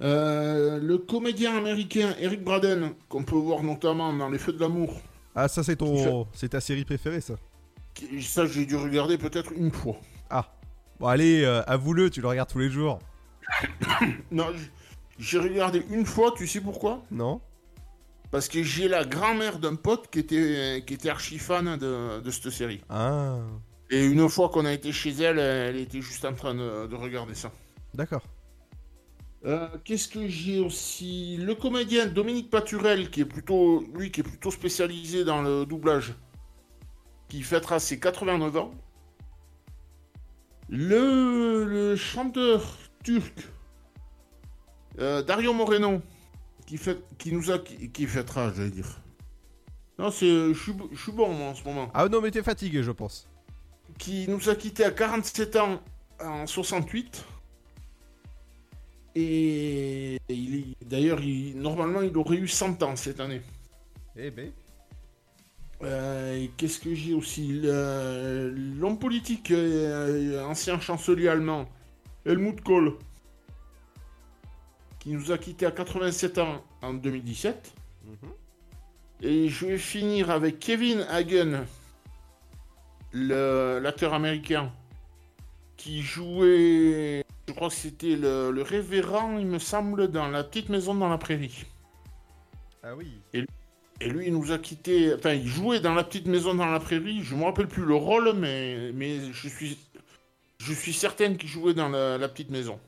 Euh, le comédien américain Eric Braden, qu'on peut voir notamment dans Les Feux de l'amour. Ah, ça, c'est ton. C'est ta série préférée, ça? Ça, j'ai dû regarder peut-être une fois. Ah. Bon, allez, euh, avoue-le, tu le regardes tous les jours. [COUGHS] Non, j'ai regardé une fois, tu sais pourquoi? Non Parce que j'ai la grand-mère d'un pote qui était, qui était archi fan de, de cette série. Ah. Et une fois qu'on a été chez elle, elle était juste en train de, de regarder ça. D'accord. Euh, Qu'est-ce que j'ai aussi? Le comédien Dominique Paturel, qui est plutôt, lui, qui est plutôt spécialisé dans le doublage, qui fêtera ses 89 ans. Le, le chanteur turc euh, Dario Moreno, qui, fait, qui nous a, qui, qui fêtera, j'allais dire. Non, c'est, je suis, je suis bon moi en ce moment. Ah non, mais t'es fatigué, je pense. Qui nous a quitté à 47 ans en 68. Et il est- d'ailleurs, il- normalement, il aurait eu 100 ans cette année. Eh ben. Euh, Qu'est-ce que j'ai aussi L'homme politique, euh, ancien chancelier allemand, Helmut Kohl, qui nous a quitté à 87 ans en 2017. Et je vais finir avec Kevin Hagen, l'acteur américain, qui jouait, je crois que c'était le, le révérend, il me semble, dans La Petite Maison dans la Prairie. Ah oui. Et, et lui, il nous a quitté. Enfin, il jouait dans La Petite Maison dans la Prairie. Je me rappelle plus le rôle, mais, mais je suis, je suis certaine qu'il jouait dans la, La Petite Maison.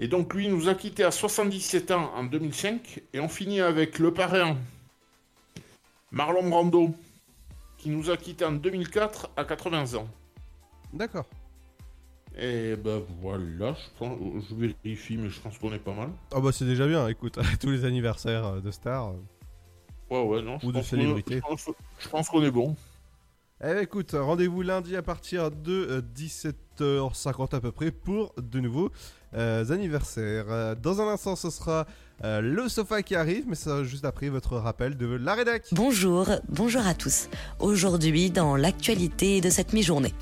Et donc, lui, il nous a quitté à 77 ans en 2005. Et on finit avec le parrain, Marlon Brando, qui nous a quitté en 2004 à 80 ans. D'accord. Et ben voilà, je, pense, je vérifie, mais je pense qu'on est pas mal. Ah bah c'est déjà bien, écoute, [LAUGHS] tous les anniversaires euh, de stars. Euh. Ouais, ouais, non. je Ou de pense qu'on- célébrités. Je pense, qu'on est bon. Eh ben, écoute, rendez-vous lundi à partir de euh, 17h50 à peu près pour de nouveaux euh, anniversaires. Euh, Dans un instant, ce sera euh, le sofa qui arrive, mais ça sera juste après votre rappel de la rédac. Bonjour, bonjour à tous. Aujourd'hui, dans l'actualité de cette mi-journée.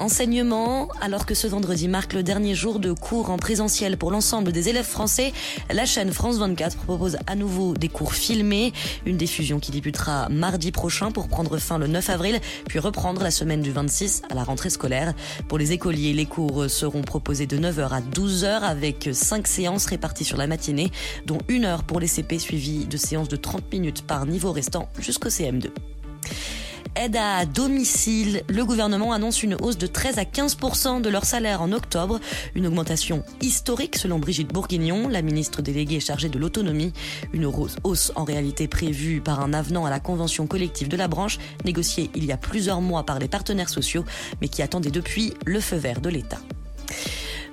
Enseignement, alors que ce vendredi marque le dernier jour de cours en présentiel pour l'ensemble des élèves français, la chaîne France 24 propose à nouveau des cours filmés, une diffusion qui débutera mardi prochain pour prendre fin le 9 avril, puis reprendre la semaine du 26 à la rentrée scolaire. Pour les écoliers, les cours seront proposés de 9h à 12h avec 5 séances réparties sur la matinée, dont une heure pour les CP suivies de séances de 30 minutes par niveau restant jusqu'au CM2. Aide à domicile, le gouvernement annonce une hausse de 13 à 15% de leur salaire en octobre, une augmentation historique selon Brigitte Bourguignon, la ministre déléguée chargée de l'autonomie, une hausse en réalité prévue par un avenant à la convention collective de la branche, négociée il y a plusieurs mois par les partenaires sociaux, mais qui attendait depuis le feu vert de l'État.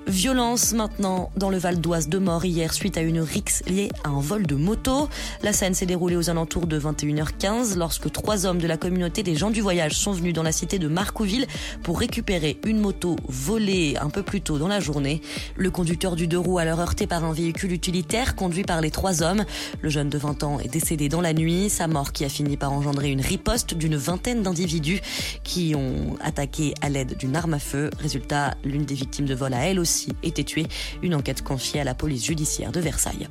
Violence maintenant dans le Val d'Oise de mort hier suite à une rixe liée à un vol de moto. La scène s'est déroulée aux alentours de 21h15 lorsque trois hommes de la communauté des gens du voyage sont venus dans la cité de Marcouville pour récupérer une moto volée un peu plus tôt dans la journée. Le conducteur du deux roues alors heurté par un véhicule utilitaire conduit par les trois hommes. Le jeune de 20 ans est décédé dans la nuit, sa mort qui a fini par engendrer une riposte d'une vingtaine d'individus qui ont attaqué à l'aide d'une arme à feu. Résultat, l'une des victimes de vol a elle aussi été tuée. Une enquête confiée à la police judiciaire de Versailles.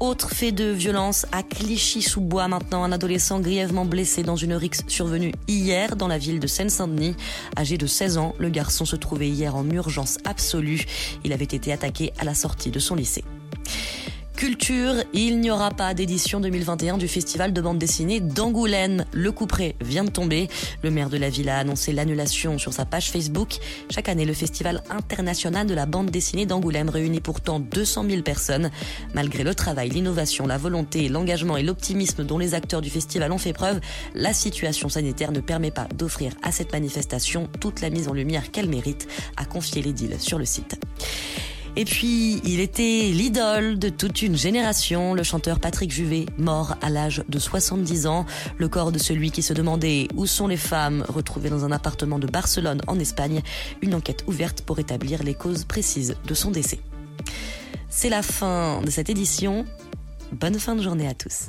Autre fait de violence à Clichy-sous-Bois maintenant, un adolescent grièvement blessé dans une rixe survenue hier dans la ville de Seine-Saint-Denis. Âgé de 16 ans, le garçon se trouvait hier en urgence absolue. Il avait été attaqué à la sortie de son lycée. Culture, il n'y aura pas d'édition 2021 du festival de bande dessinée d'Angoulême. Le couperet vient de tomber. Le maire de la ville a annoncé l'annulation sur sa page Facebook. Chaque année, le festival international de la bande dessinée d'Angoulême réunit pourtant 200 000 personnes. Malgré le travail, l'innovation, la volonté, l'engagement et l'optimisme dont les acteurs du festival ont fait preuve, la situation sanitaire ne permet pas d'offrir à cette manifestation toute la mise en lumière qu'elle mérite, a confié l'édile sur le site. Et puis, il était l'idole de toute une génération, le chanteur Patrick Juvet, mort à l'âge de 70 ans. Le corps de celui qui se demandait où sont les femmes, retrouvé dans un appartement de Barcelone en Espagne. Une enquête ouverte pour établir les causes précises de son décès. C'est la fin de cette édition. Bonne fin de journée à tous.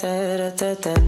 da da da da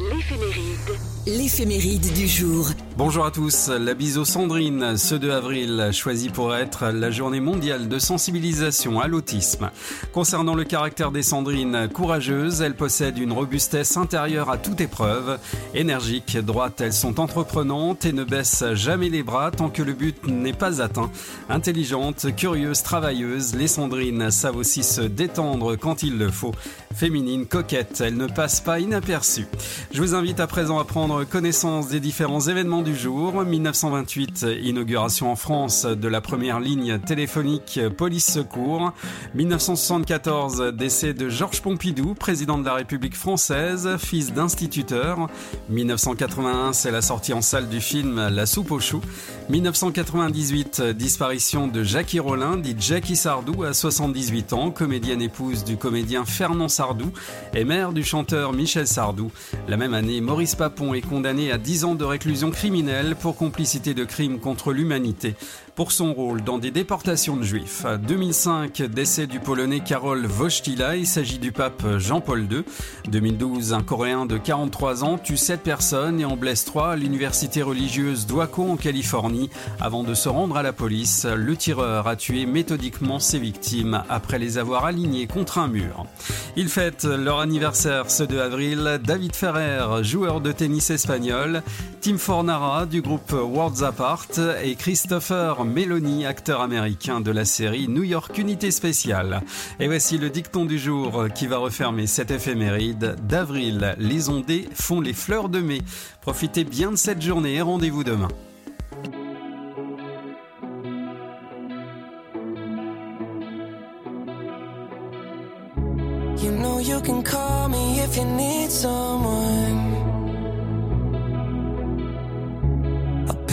L'éphéméride. L'éphéméride du jour. Bonjour à tous, la bise aux Sandrine, ce 2 avril, choisi pour être la journée mondiale de sensibilisation à l'autisme. Concernant le caractère des Sandrines, courageuses, elles possèdent une robustesse intérieure à toute épreuve. Énergiques, droites, elles sont entreprenantes et ne baissent jamais les bras tant que le but n'est pas atteint. Intelligentes, curieuses, travailleuses, les Sandrines savent aussi se détendre quand il le faut. Féminines, coquettes, elles ne passent pas inaperçues. Je vous invite à présent à prendre connaissance des différents événements du jour. 1928, inauguration en France de la première ligne téléphonique police secours. 1974, décès de Georges Pompidou, président de la République française, fils d'instituteur. 1981, c'est la sortie en salle du film La soupe aux choux. 1998, disparition de Jackie Rollin, dit Jackie Sardou, à 78 ans, comédienne épouse du comédien Fernand Sardou et mère du chanteur Michel Sardou. La même année, Maurice Papon est condamné à 10 ans de réclusion criminelle pour complicité de crimes contre l'humanité pour son rôle dans des déportations de juifs. 2005, décès du polonais Karol Wojtyla, il s'agit du pape Jean-Paul II. 2012, un coréen de 43 ans tue 7 personnes et en blesse 3 à l'université religieuse d'Waco en Californie. Avant de se rendre à la police, le tireur a tué méthodiquement ses victimes après les avoir alignées contre un mur. Ils fêtent leur anniversaire ce 2 avril. David Ferrer, joueur de tennis espagnol, Tim Fornara du groupe Worlds Apart et Christopher Meloni, acteur américain de la série New York Unité Spéciale. Et voici le dicton du jour qui va refermer cette éphéméride. D'avril, les ondées font les fleurs de mai. Profitez bien de cette journée et rendez-vous demain.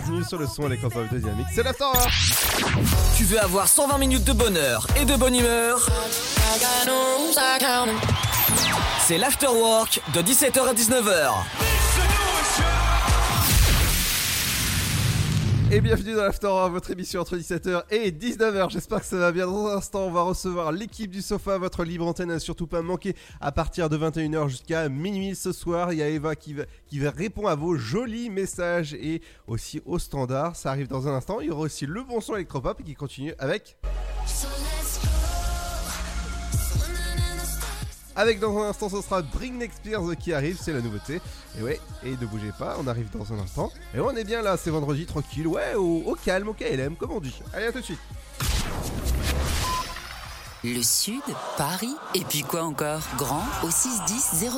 bienvenue sur le son électropop de Dynamique. C'est la Torah Tu veux avoir 120 minutes de bonheur et de bonne humeur? C'est l'afterwork de 17h à 19h. Et bienvenue dans l'After votre émission entre 17h et 19h. J'espère que ça va bien. Dans un instant, on va recevoir l'équipe du sofa, votre libre antenne à surtout pas manquer à partir de 21h jusqu'à minuit ce soir. Il y a Eva qui va, qui va répondre à vos jolis messages et aussi au standard. Ça arrive dans un instant. Il y aura aussi le bon son électropop qui continue avec. Avec dans un instant, ce sera Britney Spears qui arrive, c'est la nouveauté. Et ouais, et ne bougez pas, on arrive dans un instant. Et on est bien là, c'est vendredi tranquille, ouais, au, au calme, au KLM, comme on dit. Allez, à tout de suite. Le Sud, Paris, et puis quoi encore? Grand au 61000.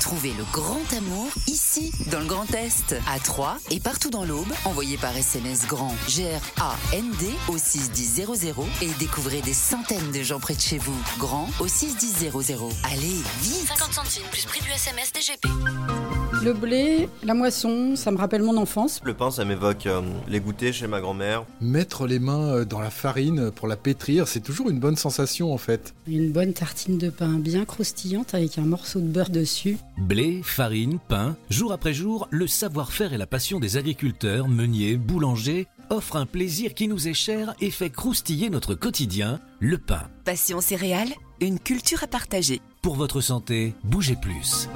Trouvez le grand amour ici, dans le Grand Est, à Troyes et partout dans l'Aube. Envoyez par SMS grand G-R-A-N-D au 61000 et découvrez des centaines de gens près de chez vous. Grand au 61000. Allez, vite 50 centimes plus prix du SMS DGP. Le blé, la moisson, ça me rappelle mon enfance. Le pain, ça m'évoque euh, les goûters chez ma grand-mère. Mettre les mains euh, dans la farine pour la pétrir, c'est toujours une bonne sensation en fait. Une bonne tartine de pain bien croustillante avec un morceau de beurre dessus. Blé, farine, pain, jour après jour, le savoir-faire et la passion des agriculteurs, meuniers, boulangers offrent un plaisir qui nous est cher et fait croustiller notre quotidien, le pain. Passion céréales, une culture à partager. Pour votre santé, bougez plus.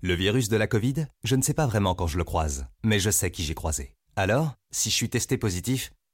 Le virus de la Covid, je ne sais pas vraiment quand je le croise, mais je sais qui j'ai croisé. Alors, si je suis testé positif,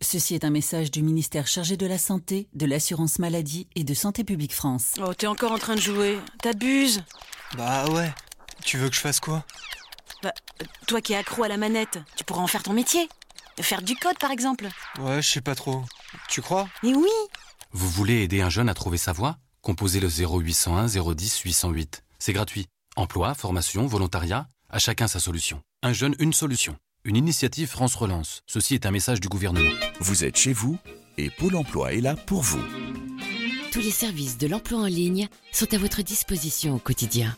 Ceci est un message du ministère chargé de la Santé, de l'Assurance Maladie et de Santé Publique France. Oh, t'es encore en train de jouer. T'abuses. Bah ouais. Tu veux que je fasse quoi? Bah, toi qui es accro à la manette, tu pourras en faire ton métier. Faire du code, par exemple. Ouais, je sais pas trop. Tu crois? Mais oui Vous voulez aider un jeune à trouver sa voie? Composez le 0801 010 808. C'est gratuit. Emploi, formation, volontariat, à chacun sa solution. Un jeune, une solution. Une initiative France Relance. Ceci est un message du gouvernement. Vous êtes chez vous et Pôle emploi est là pour vous. Tous les services de l'emploi en ligne sont à votre disposition au quotidien.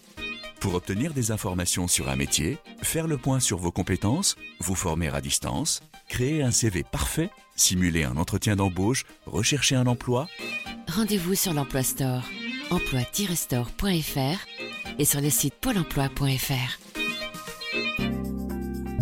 Pour obtenir des informations sur un métier, faire le point sur vos compétences, vous former à distance, créer un CV parfait, simuler un entretien d'embauche, rechercher un emploi, Rendez-vous sur l'Emploi Store, emploi-store.fr et sur le site pôle emploi.fr.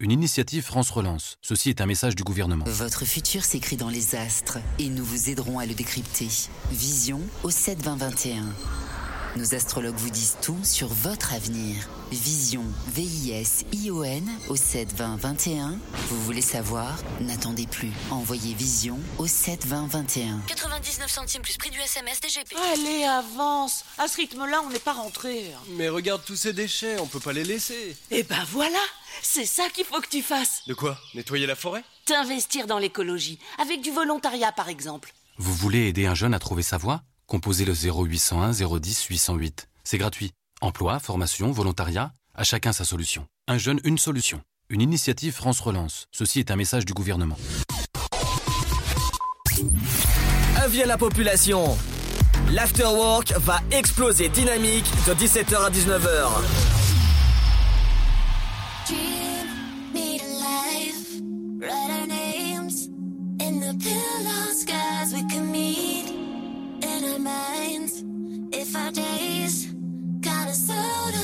Une initiative France Relance. Ceci est un message du gouvernement. Votre futur s'écrit dans les astres et nous vous aiderons à le décrypter. Vision au 7 20 21. Nos astrologues vous disent tout sur votre avenir. Vision, V-I-S-I-O-N au 7 20 21. Vous voulez savoir? N'attendez plus. Envoyez Vision au 7 20 21. 99 centimes plus prix du SMS DGP. Allez, avance. À ce rythme-là, on n'est pas rentré. Mais regarde tous ces déchets, on peut pas les laisser. Eh ben voilà, c'est ça qu'il faut que tu fasses. De quoi? Nettoyer la forêt? T'investir dans l'écologie, avec du volontariat par exemple. Vous voulez aider un jeune à trouver sa voie? Composez le 0801 010 808. C'est gratuit. Emploi, formation, volontariat, à chacun sa solution. Un jeune, une solution. Une initiative France Relance. Ceci est un message du gouvernement. Avis à la population. L'afterwork va exploser dynamique de 17h à 19h. Dream, If our days got us out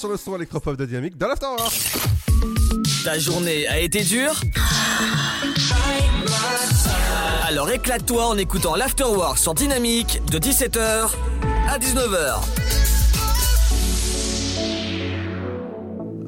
sur le son électropop de Dynamique dans l'Afterwork. Ta journée a été dure Alors éclate-toi en écoutant l'Afterwork sur Dynamique de 17h à 19h.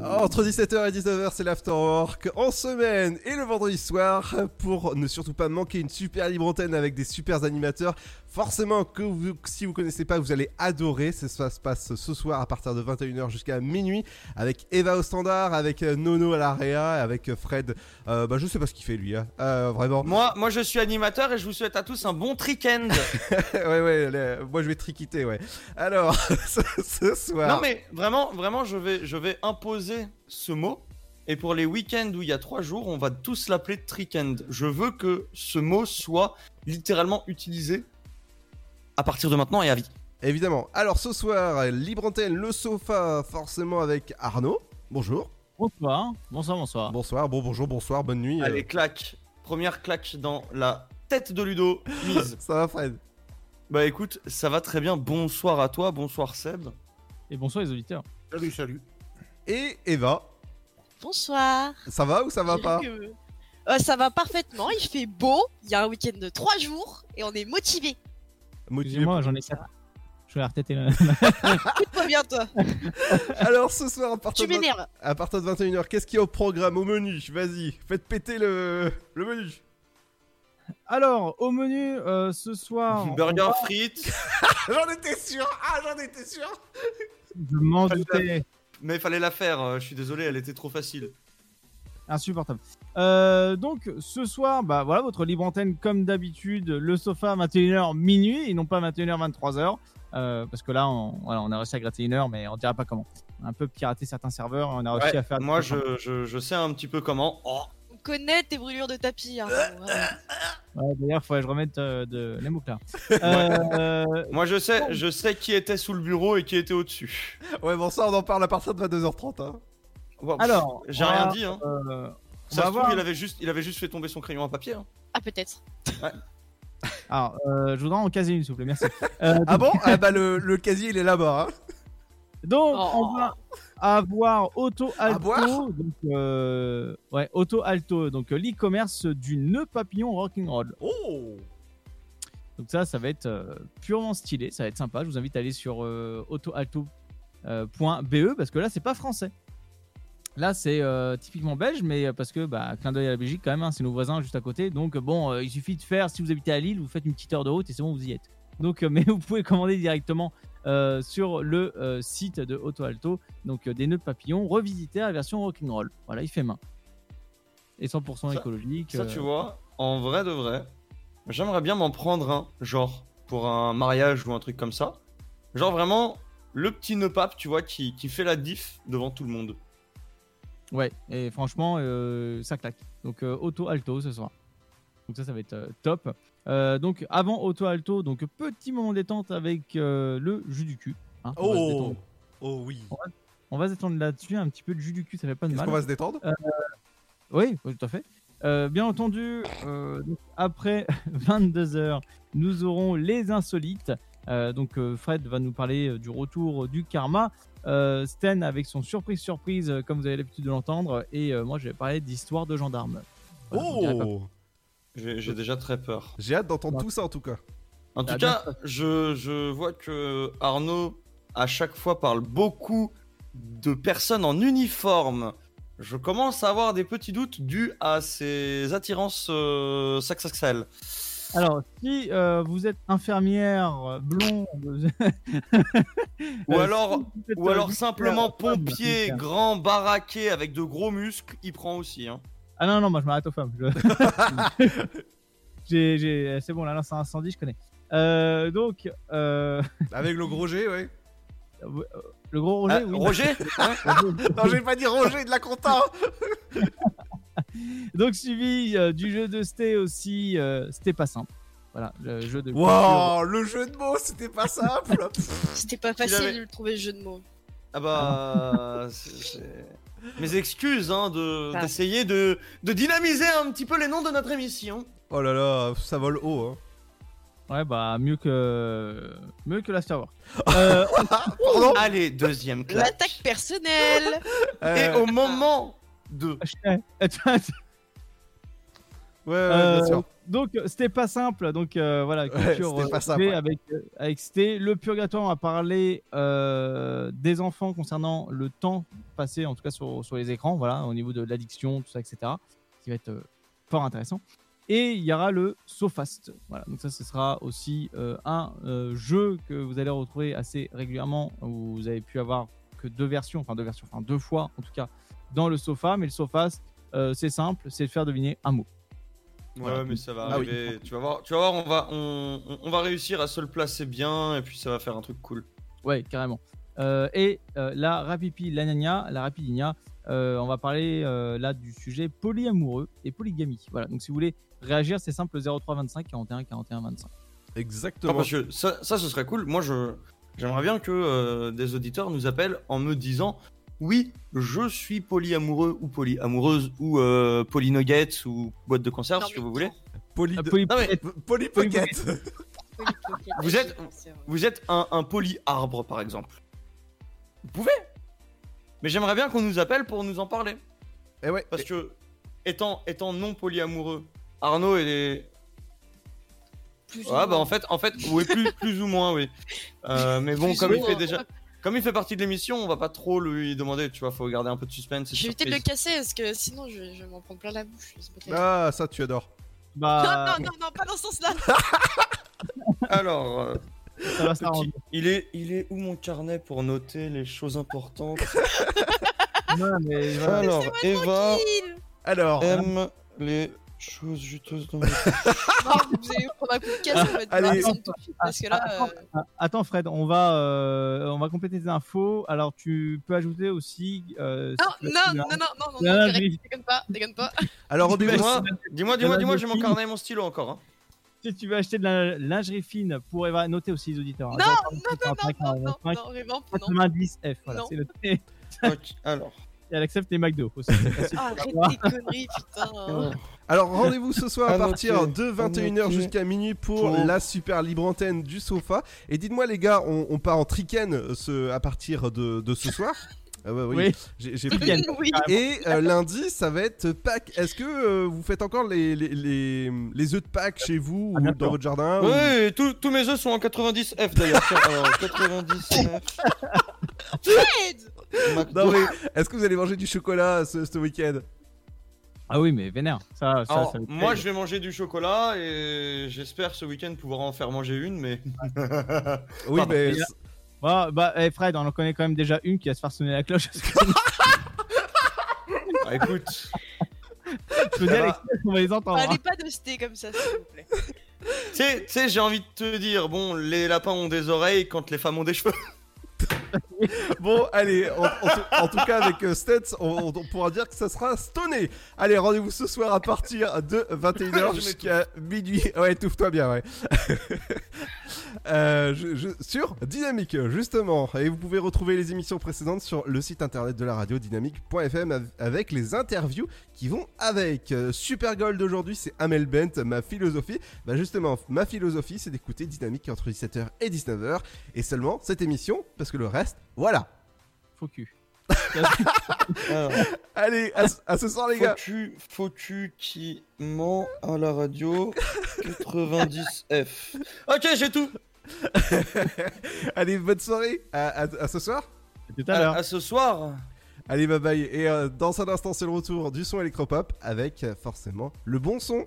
Entre 17h et 19h, c'est l'Afterwork en semaine et le vendredi soir pour ne surtout pas manquer une super libre antenne avec des super animateurs. Forcément que vous, si vous connaissez pas, vous allez adorer. Ça, ça se passe ce soir à partir de 21h jusqu'à minuit avec Eva au standard, avec euh, Nono à l'area, avec euh, Fred. Euh, bah je sais pas ce qu'il fait lui, hein. Euh, vraiment. Moi, moi, je suis animateur et je vous souhaite à tous un bon trick-end. [LAUGHS] ouais ouais, moi je vais triquiter ouais. Alors [LAUGHS] ce, ce soir. Non mais vraiment, vraiment, je vais, je vais imposer ce mot. Et pour les week-ends où il y a trois jours, on va tous l'appeler trick-end. Je veux que ce mot soit littéralement utilisé à partir de maintenant et à vie. Évidemment. Alors ce soir, libre antenne, le sofa, forcément avec Arnaud. Bonjour. Bonsoir. Bonsoir, bonsoir. Bonsoir, bon bonjour, bonsoir, bonne nuit. Allez, claque. Première claque dans la tête de Ludo. [LAUGHS] Ça va Fred Bah écoute, ça va très bien. Bonsoir à toi, bonsoir Seb. Et bonsoir les auditeurs. Salut, salut. Et Eva, Bonsoir. ça va ou ça va pas que- Euh, ça va parfaitement, il fait beau, il y a un week-end de 3 jours et on est motivé. Excusez-moi, pour- j'en ai 7. Je vais arrêter le. [LAUGHS] [LAUGHS] Pas bien toi. [LAUGHS] Alors ce soir, à partir, Tu de, m'énerves. à partir de 21h, qu'est-ce qu'il y a au programme, au menu? Vas-y, faites péter le, le menu. Alors, au menu euh, ce soir. Burger va- frites. j'en étais sûr Ah, j'en étais sûr Je m'en doutais. Mais il fallait la faire, euh, je suis désolé, elle était trop facile. Insupportable. Euh, donc, ce soir, bah voilà, votre libre antenne, comme d'habitude, le sofa 21h minuit et non pas 21h 23h. euh, parce que là, on, voilà, on a réussi à gratter une heure, mais on dira pas comment. On a un peu piraté certains serveurs, on a réussi Ouais, à faire. moi, je, je, je sais un petit peu comment. Oh. On connaît tes brûlures de tapis. hein, vraiment. Ouais, D'ailleurs, il faudrait que je remette euh, de les mots là. [LAUGHS] Euh, Moi, je sais, je sais qui était sous le bureau et qui était au-dessus. Ouais, bon, ça, on en parle à partir de 22h30. Hein. Alors, j'ai rien dit. Hein. euh, Ça se trouve, il avait, juste, il avait juste fait tomber son crayon à papier. hein. Ah peut-être. [LAUGHS] Alors, euh, je voudrais en caser une, s'il vous plaît, merci. [LAUGHS] Euh, Ah bon? Ah bah le, le casier, il est là-bas. Hein. Donc, Oh. on va avoir Auto Alto. boire? donc, euh, ouais, Auto Alto. Donc, euh, l'e-commerce du nœud papillon rock'n'roll. Oh Donc, ça, ça va être euh, purement stylé. Ça va être sympa. Je vous invite à aller sur euh, autoalto.be parce que là, c'est pas français. Là, c'est euh, typiquement belge, mais euh, parce que, bah, clin d'œil à la Belgique quand même, hein, c'est nos voisins juste à côté. Donc, bon, euh, il suffit de faire, si vous habitez à Lille, vous faites une petite heure de route et c'est bon, vous y êtes. Donc, euh, [LAUGHS] mais vous pouvez commander directement sur le site de Auto Alto. Donc, des nœuds de papillon revisités à la version rock'n'roll. Voilà, il fait main. Et 100% Ça- écologique. Ça, tu vois, en vrai de vrai, j'aimerais bien m'en prendre un, genre, pour un mariage ou un truc comme ça. Genre vraiment, le petit nœud pape, tu vois, qui, qui fait la diff devant tout le monde. Ouais, et franchement, euh, ça claque. Donc euh, Auto Alto ce soir. Donc ça, ça va être euh, top. Euh, donc avant Auto Alto, donc petit moment détente avec euh, le jus du cul. hein. Oh. Oh oui. On va, on va se détendre là-dessus, un petit peu de jus du cul, ça fait pas de Est-ce mal. qu'on va se détendre? Euh, Oui, tout à fait. Euh, bien entendu, euh, après [LAUGHS] 22h, nous aurons les insolites. Euh, donc euh, Fred va nous parler euh, du retour du karma. Euh, Sten avec son surprise surprise, comme vous avez l'habitude de l'entendre. Et euh, moi, je vais parler d'histoire de gendarme. Voilà, Oh J'ai déjà très peur. J'ai hâte d'entendre tout ça en tout cas. En tout Ah, cas, je, je vois que Arnaud, à chaque fois, parle beaucoup de personnes en uniforme. Je commence à avoir des petits doutes dus à ses attirances euh. Alors, si euh, vous êtes infirmière, euh, blonde, [LAUGHS] Ou euh, alors, si vous êtes, ou alors simplement pompier, grand, baraqué, avec de gros muscles, il prend aussi. Hein. Ah non, non, moi je m'arrête aux femmes. Je- [LAUGHS] j'ai- C'est bon, là, là c'est un incendie, je connais. Euh, donc, euh, Avec le gros G, ouais. le gros Roger, Ah, oui. Roger? Hein [LAUGHS] non, j'ai pas dit Roger de la compta. [LAUGHS] Donc, suivi euh, du jeu de Sté aussi, euh, C'était pas simple. Voilà, le jeu de. Wow, le jeu de mots, c'était pas simple. [LAUGHS] C'était pas facile avait- de trouver le jeu de mots. Ah bah. [LAUGHS] c'est- Mes excuses hein, de- Ah. d'essayer de, de dynamiser un petit peu les noms de notre émission. Oh là là, ça vole haut. Hein. Ouais, bah mieux que mieux que l'Afterwork. Euh, Allez, deuxième classe. L'attaque personnelle. Et au moment de. [LAUGHS] Ouais, ouais, Euh, bien sûr. donc c'était pas simple. Donc euh, voilà, Ouais, culture pas euh, simple, V ouais. avec euh, avec c'était le purgatoire. On va parler euh, des enfants concernant le temps passé, en tout cas sur, sur les écrans. Voilà, au niveau de l'addiction, tout ça, etc. Qui va être euh, fort intéressant. Et il y aura le SoFast. Voilà, donc ça, ce sera aussi euh, un euh, jeu que vous allez retrouver assez régulièrement. Où vous avez pu avoir que deux versions, enfin deux versions, enfin deux fois en tout cas dans le sofa. Mais le SoFast, euh, c'est simple, c'est de faire deviner un mot. Ouais, mais ça va Ah oui. arriver. Tu vas voir, tu vas voir, on va, on, on- va réussir à se le placer bien et puis ça va faire un truc cool. Ouais, carrément. Euh, et euh, la Rapipi Lanania, la Rapidinia, euh, on va parler euh, là du sujet polyamoureux et polygamie. Voilà, donc si vous voulez réagir, c'est simple 03 25 41 41 25. Exactement. Non, parce que ça, ça, ce serait cool. Moi, je, j'aimerais bien que euh, des auditeurs nous appellent en me disant oui, je suis polyamoureux ou polyamoureuse ou euh, polynuggets ou boîte de conserve, ce que vous voulez. Poly, poly- Non, mais poly pocket. vous êtes, vous êtes un, un polyarbre, par exemple. Vous pouvez. Mais j'aimerais bien qu'on nous appelle pour nous en parler. Et ouais. Parce que, étant, étant non polyamoureux, Arnaud est. Plus Ouais, bah en fait, en fait, oui, plus, plus ou moins, oui. Euh, mais bon, Plus comme il fait déjà, comme il fait partie de l'émission, on va pas trop lui demander, tu vois, faut garder un peu de suspense. et Je vais peut-être le casser parce que sinon je vais, m'en prendre plein la bouche. Ah, ça, tu adores. Bah, Non, non, non, non, pas dans ce sens-là. [LAUGHS] Alors, euh, ça va petit- s'arranger. il est, il est où mon carnet pour noter les choses importantes [LAUGHS] Non, mais. Alors, Eva Alors, aime les choses juteuses dans le. [LAUGHS] Non, vous allez prendre un coup de casse, on va Allez. devoir descendre tout de suite, parce que là. Attends, euh, Attends, Fred, on va, euh, on va compléter tes infos. Alors tu peux ajouter aussi. euh, Non, si non, non, non, non, non, Non, non, je- direct, déconne pas, déconne pas. [LAUGHS] alors Dis-moi, dis-moi, dis-moi, dis-moi, j'ai mon Fille. carnet et mon stylo encore. Hein. Si tu veux acheter de la lingerie fine pour Eva, notez aussi les auditeurs. Non, Attends, non, non, non, non, non, non, non. 90 F, voilà, Non. c'est noté. Ok, alors elle accepte les McDo aussi. [LAUGHS] conneries, putain. [LAUGHS] Alors rendez-vous ce soir à ah, partir de 21h jusqu'à minuit pour la super libre antenne du sofa. Et dites-moi les gars, on, part en triken euh, à partir de, ce soir? Ah bah oui. oui. J'ai pris. Oui. Et euh, lundi, ça va être Pâques. Est-ce que euh, vous faites encore les, œufs de Pâques chez vous ah, ou dans votre jardin Oui, tous mes œufs sont en 90F d'ailleurs. 90F. [LAUGHS] [LAUGHS] Non mais, est-ce que vous allez manger du chocolat ce, ce week-end? Ah oui, mais vénère. Ça, ça, Alors, moi, je vais manger du chocolat et j'espère ce week-end pouvoir en faire manger une, mais. [LAUGHS] [LAUGHS] Oui, Pardon. mais là- Bah, bah eh, Fred, on en connaît quand même déjà une qui va se faire sonner la cloche. Ah, écoute, Je peux Ça dire, on va les entendre. Allez hein. pas de sté comme ça, s'il vous plaît. tu sais, j'ai envie de te dire, bon, les lapins ont des oreilles quand les femmes ont des cheveux. Bon, allez, en, en tout- en tout cas, avec euh, Stets, on, on pourra dire que ça sera stoné. Allez, rendez-vous ce soir à partir de 21h [LAUGHS] Je jusqu'à minuit. Ouais, étouffe-toi bien, ouais. [LAUGHS] Euh, sur Dynamique, justement. Et vous pouvez retrouver les émissions précédentes sur le site internet de la radio dynamique.fm av- avec les interviews qui vont avec. Euh, Super Gold d'aujourd'hui, c'est Amel Bent, ma philosophie. Bah, justement, ma philosophie, c'est d'écouter Dynamique entre 17h et 19h. Et seulement cette émission, parce que le reste, voilà. Faux cul. Alors, [LAUGHS] Allez, à, à ce soir les gars. Faut-tu, faut-tu qui ment à la radio 90 F. Ok, j'ai tout. [LAUGHS] Allez, bonne soirée. À, à- à ce soir. Tout à À, l'heure. à ce soir. Allez, bye bye. Et euh, dans un instant, c'est le retour du son électropop avec euh, forcément le bon son.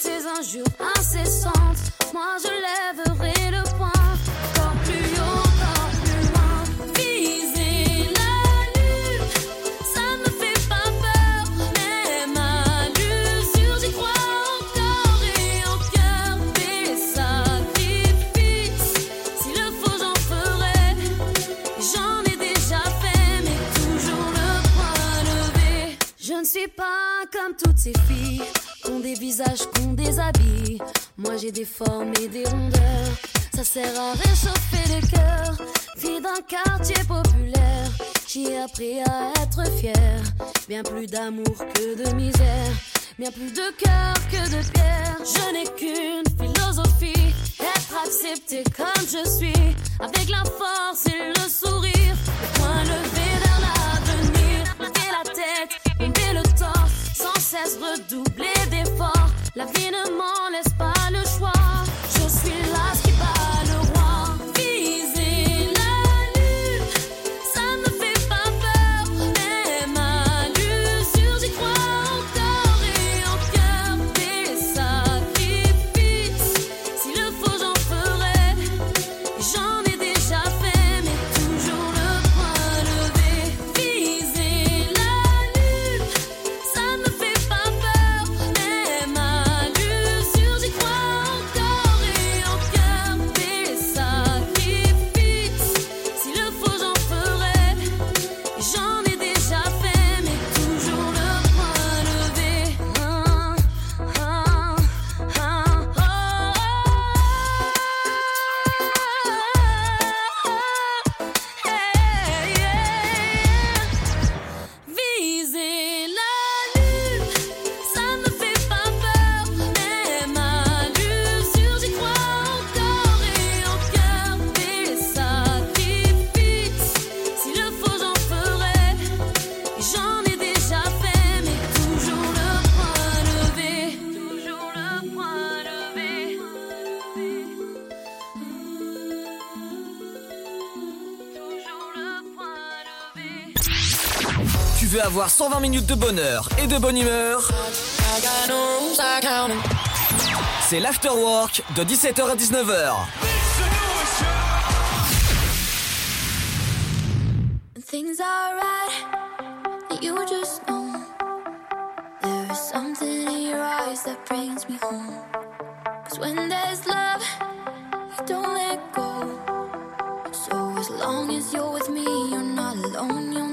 Ces injures incessantes, moi je lèverai le poing. Quand plus haut, quand plus loin. Viser la lune, ça ne me fait pas peur. Même à l'usure, j'y crois encore et en cœur. Baisse à. S'il le faut, j'en ferai. J'en ai déjà fait, mais toujours le poing levé. Je ne suis pas comme toutes ces filles des visages qu'on déshabille. Moi j'ai des formes et des rondeurs. Ça sert à réchauffer le cœur. Fille d'un quartier populaire, j'ai appris à être fier. Bien plus d'amour que de misère. Bien plus de cœur que de pierre. Je n'ai qu'une philosophie. Être accepté comme je suis. Avec la force et le sourire. Le point cesse redoubler d'efforts. La vie ne m'en laisse pas le choix. avoir 120 minutes de bonheur et de bonne humeur, c'est l'afterwork de 17h à 19h. Things are right, you just know. There is something in your eyes that brings me home. Cause when there's love, you don't let go. So as long as you're with me, you're not alone. You're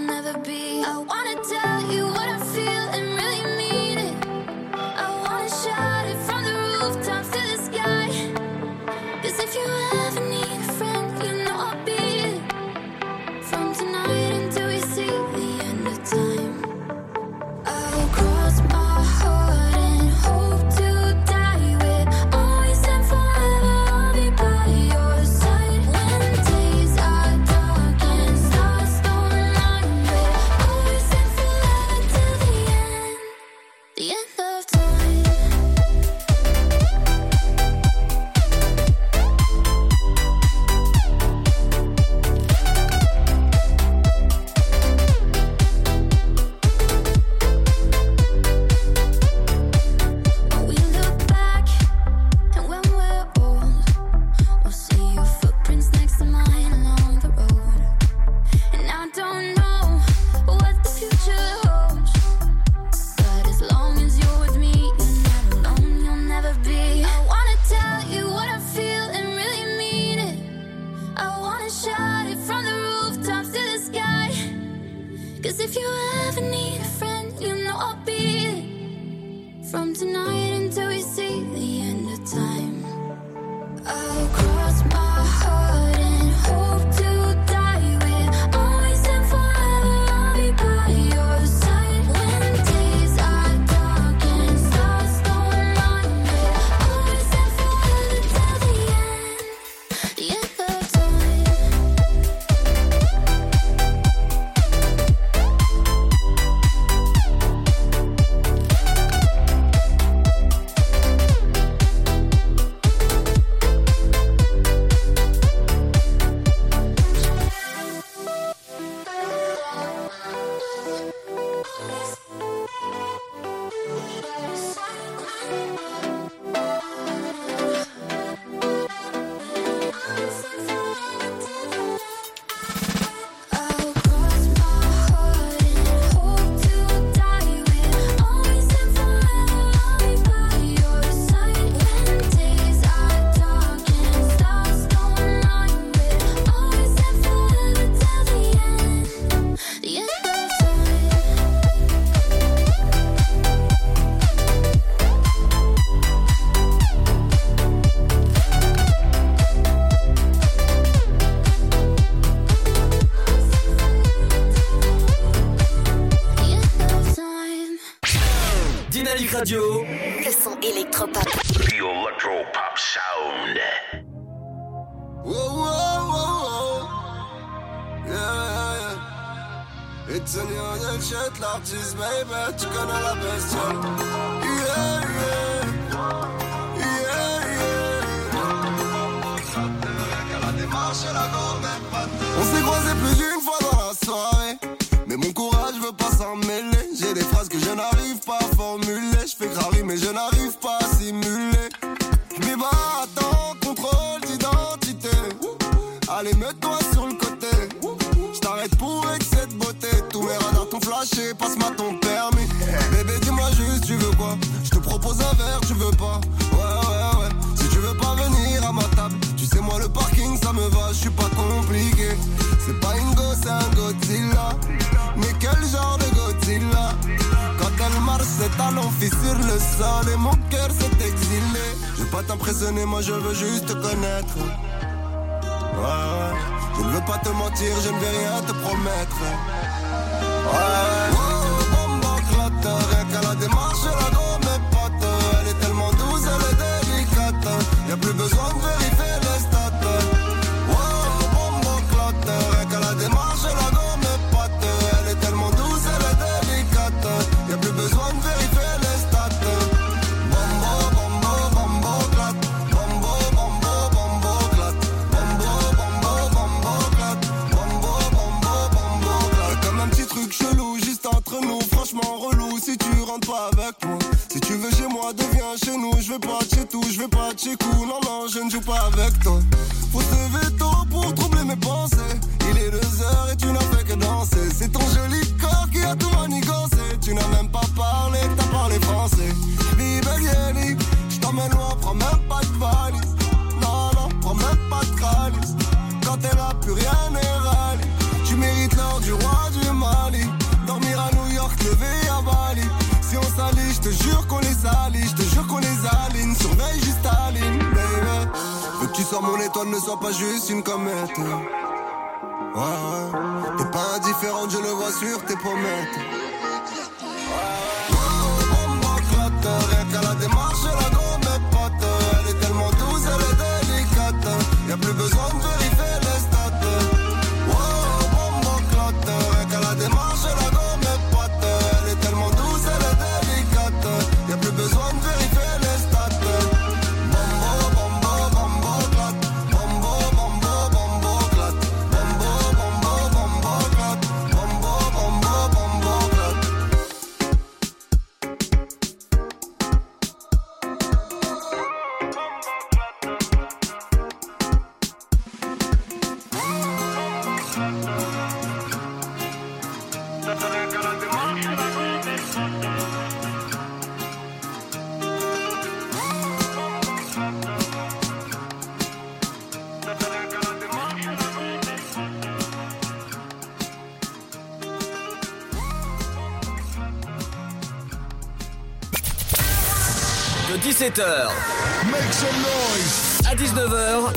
20h. Make some noise. À 19h,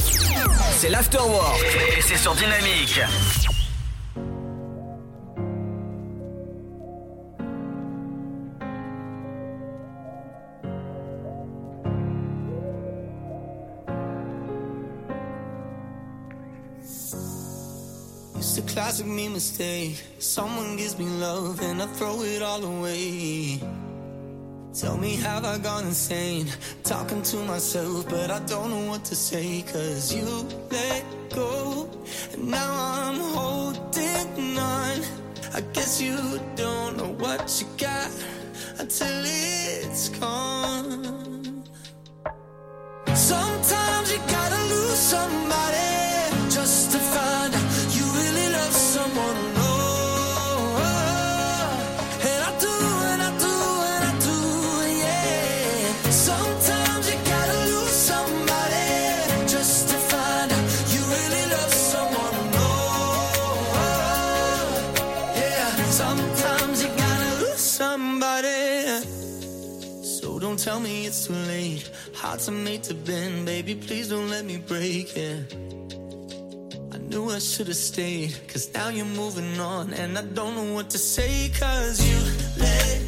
c'est l'afterwork. Et c'est sur Dynamique. It's a classic me mistake. Someone gives me love and I throw it all away. Tell me, have I gone insane? Talking to myself, but I don't know what to say, cause you let I knew I should have stayed, cause now you're moving on, and I don't know what to say, cause you let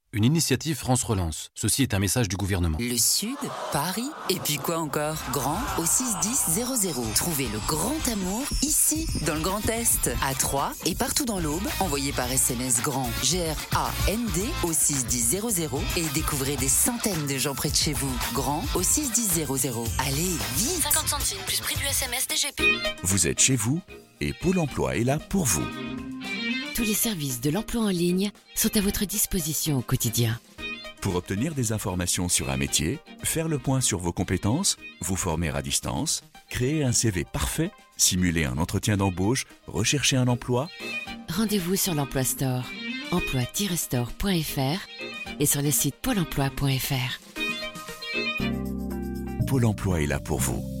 Une initiative France Relance. Ceci est un message du gouvernement. Le Sud, Paris, et puis quoi encore? Grand au 61000. Trouvez le grand amour ici, dans le Grand Est, à Troyes et partout dans l'Aube. Envoyez par SMS grand G-R-A-N-D au 61000 et découvrez des centaines de gens près de chez vous. Grand au 61000. Allez, vite 50 centimes plus prix du SMS DGP. Vous êtes chez vous et Pôle emploi est là pour vous. Tous les services de l'emploi en ligne sont à votre disposition au quotidien. Pour obtenir des informations sur un métier, faire le point sur vos compétences, vous former à distance, créer un CV parfait, simuler un entretien d'embauche, rechercher un emploi, Rendez-vous sur l'Emploi Store, emploi-store.fr et sur le site pôle emploi.fr. Pôle emploi est là pour vous.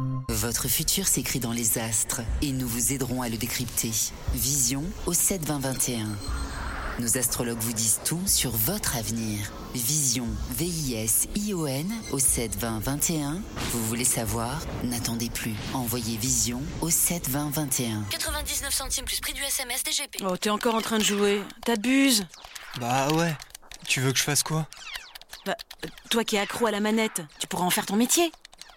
Votre futur s'écrit dans les astres et nous vous aiderons à le décrypter. Vision au 72021. Nos astrologues vous disent tout sur votre avenir. Vision, V-I-S-I-O-N au 72021. Vous voulez savoir? N'attendez plus. Envoyez Vision au 72021. 99 centimes plus prix du SMS DGP. Oh, t'es encore en train de jouer. T'abuses. Bah ouais. Tu veux que je fasse quoi? Bah, toi qui es accro à la manette, tu pourras en faire ton métier.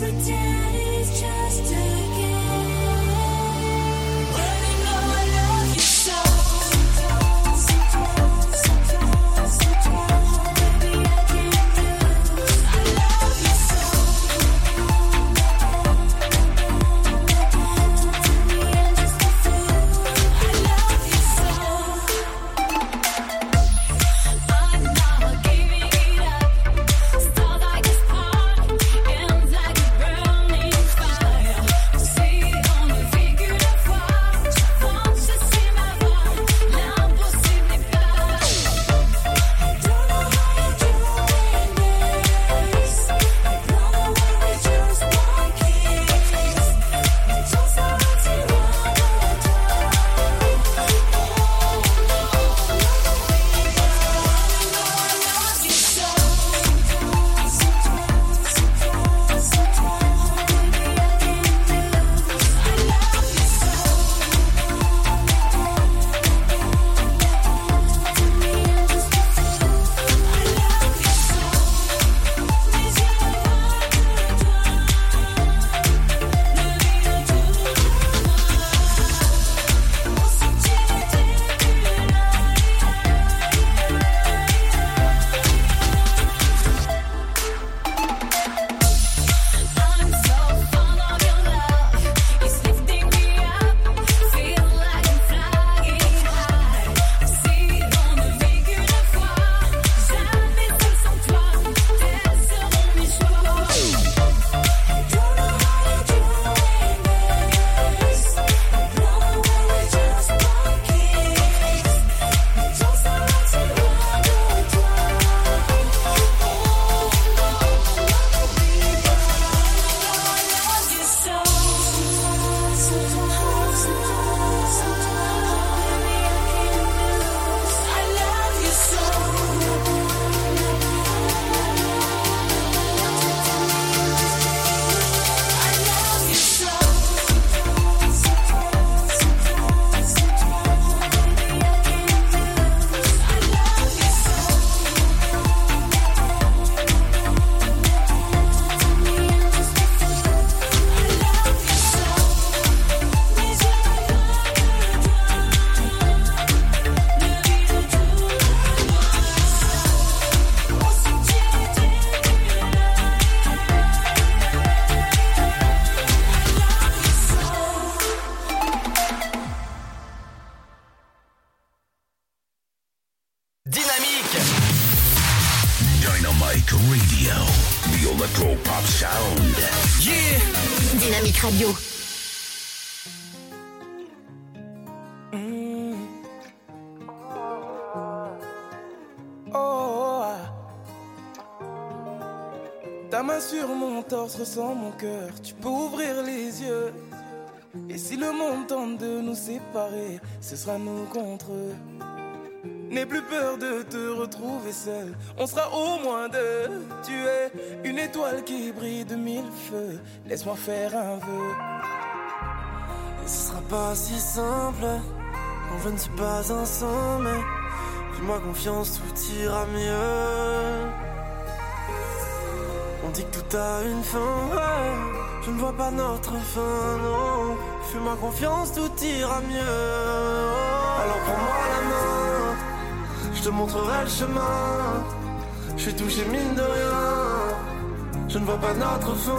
Don't pretend ressent mon cœur. Tu peux ouvrir les yeux. Et si le monde tente de nous séparer, ce sera nous contre eux. N'aie plus peur de te retrouver seul. On sera au moins deux. Tu es une étoile qui brille de mille feux. Laisse-moi faire un vœu. Et ce sera pas si simple. Quand je ne suis pas ensemble. Fais-moi confiance, tout ira mieux. On dit que tout a une fin. Je ne vois pas notre fin, non. Fais-moi confiance, tout ira mieux. Alors prends-moi la main. Je te montrerai le chemin. Je suis touché mine de rien. Je ne vois pas notre fin.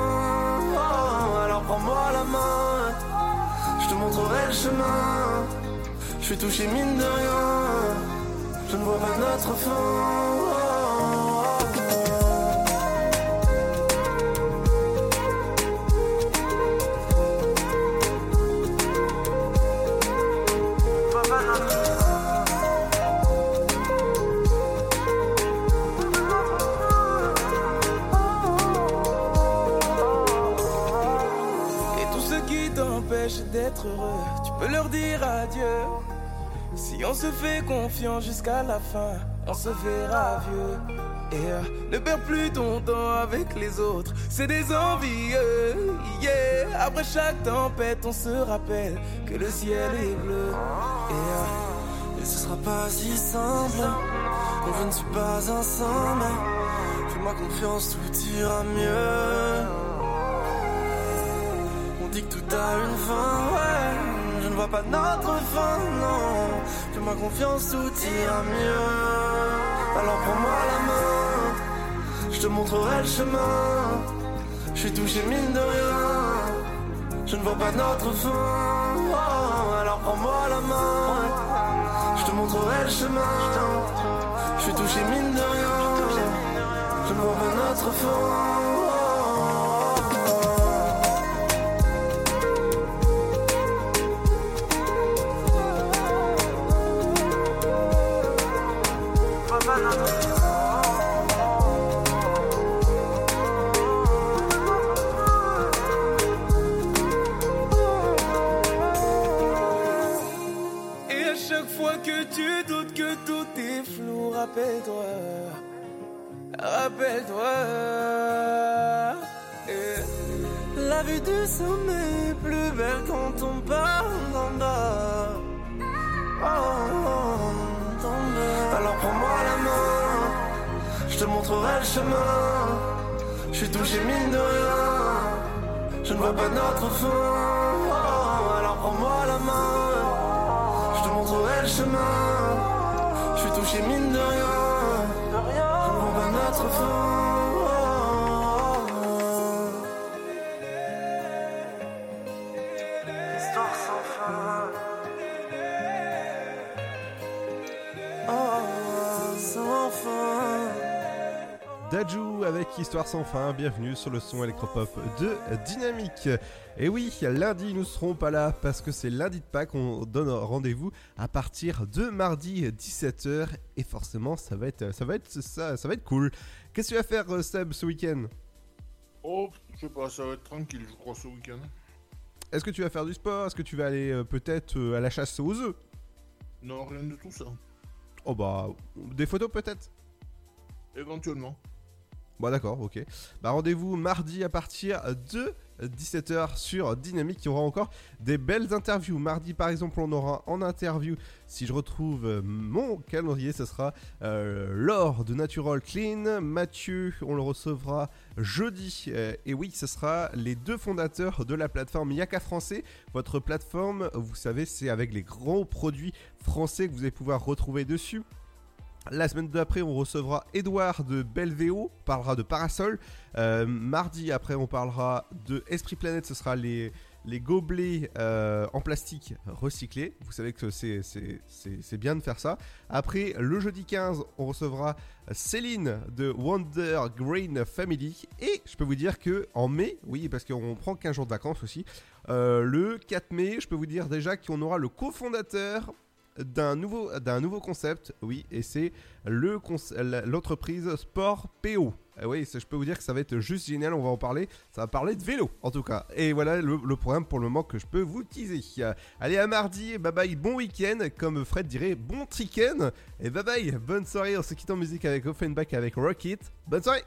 Oh, alors prends-moi la main. Je te montrerai le chemin. Je suis touché mine de rien. Je ne vois pas notre fin. Tu peux leur dire adieu. Si on se fait confiance jusqu'à la fin, on se verra vieux. Et euh, ne perds plus ton temps avec les autres, c'est des envieux. Yeah. Après chaque tempête, on se rappelle que le ciel est bleu. Et, euh, ce sera pas si simple quand je ne suis pas ensemble. Fais-moi confiance, tout ira mieux. A une fin, ouais. Je ne vois pas notre fin, non. Fais-moi confiance, tout ira mieux. Alors prends-moi la main, je te montrerai le chemin. Je suis touché mine de rien. Je ne vois pas notre fin. oh, alors prends-moi la main, je te montrerai le chemin. Je suis touché mine de rien. Je ne vois pas notre fin. Tout est flou, rappelle-toi, rappelle-toi. Et La vue du sommet est plus belle quand on part oh, d'en bas. Alors prends-moi la main, je te montrerai le chemin. Je suis touché mine de rien, je ne vois pas notre fin. Oh, alors prends-moi la main. Je te montrerai le chemin. Je touché mine de rien. Je ne vois pas notre fin. Histoire sans fin, bienvenue sur le son électropop de Dynamique. Et oui, lundi nous serons pas là parce que c'est lundi de Pâques, on donne rendez-vous à partir de mardi 17h et forcément ça va être ça va être ça, ça va être cool. Qu'est-ce que tu vas faire euh, Seb ce week-end? Oh, je sais pas, ça va être tranquille, je crois, ce week-end. Est-ce que tu vas faire du sport? Est-ce que tu vas aller euh, peut-être euh, à la chasse aux œufs? Non, rien de tout ça. Oh bah des photos peut-être? Éventuellement. Bon d'accord, ok. Bah rendez-vous mardi à partir de 17h sur Dynamique. Il y aura encore des belles interviews. Mardi par exemple on aura en interview, si je retrouve euh, mon calendrier, ce sera euh, Laure de Natural Clean. Mathieu, on le recevra jeudi. Euh, et oui, ce sera les deux fondateurs de la plateforme Yaka Français. Votre plateforme, vous savez, c'est avec les grands produits français que vous allez pouvoir retrouver dessus. La semaine d'après, on recevra Edouard de Belvéo, parlera de Parasol. Euh, mardi, après, on parlera de Esprit Planète, ce sera les, gobelets euh, en plastique recyclés. Vous savez que c'est bien de faire ça. Après, le jeudi 15, on recevra Céline de Wonder Green Family. Et je peux vous dire que en mai, oui, parce qu'on prend 15 jours de vacances aussi, euh, le 4 mai, je peux vous dire déjà qu'on aura le cofondateur d'un nouveau, concept, oui, et c'est l'entreprise Sport PO. Eh oui, je peux vous dire que ça va être juste génial, on va en parler. Ça va parler de vélo, en tout cas. Et voilà le, programme pour le moment que je peux vous teaser. Allez, à mardi, bye bye, bon week-end, comme Fred dirait, bon chicken. Et bye bye, bonne soirée, on se quitte en musique avec Offenbach avec Rocket. Bonne soirée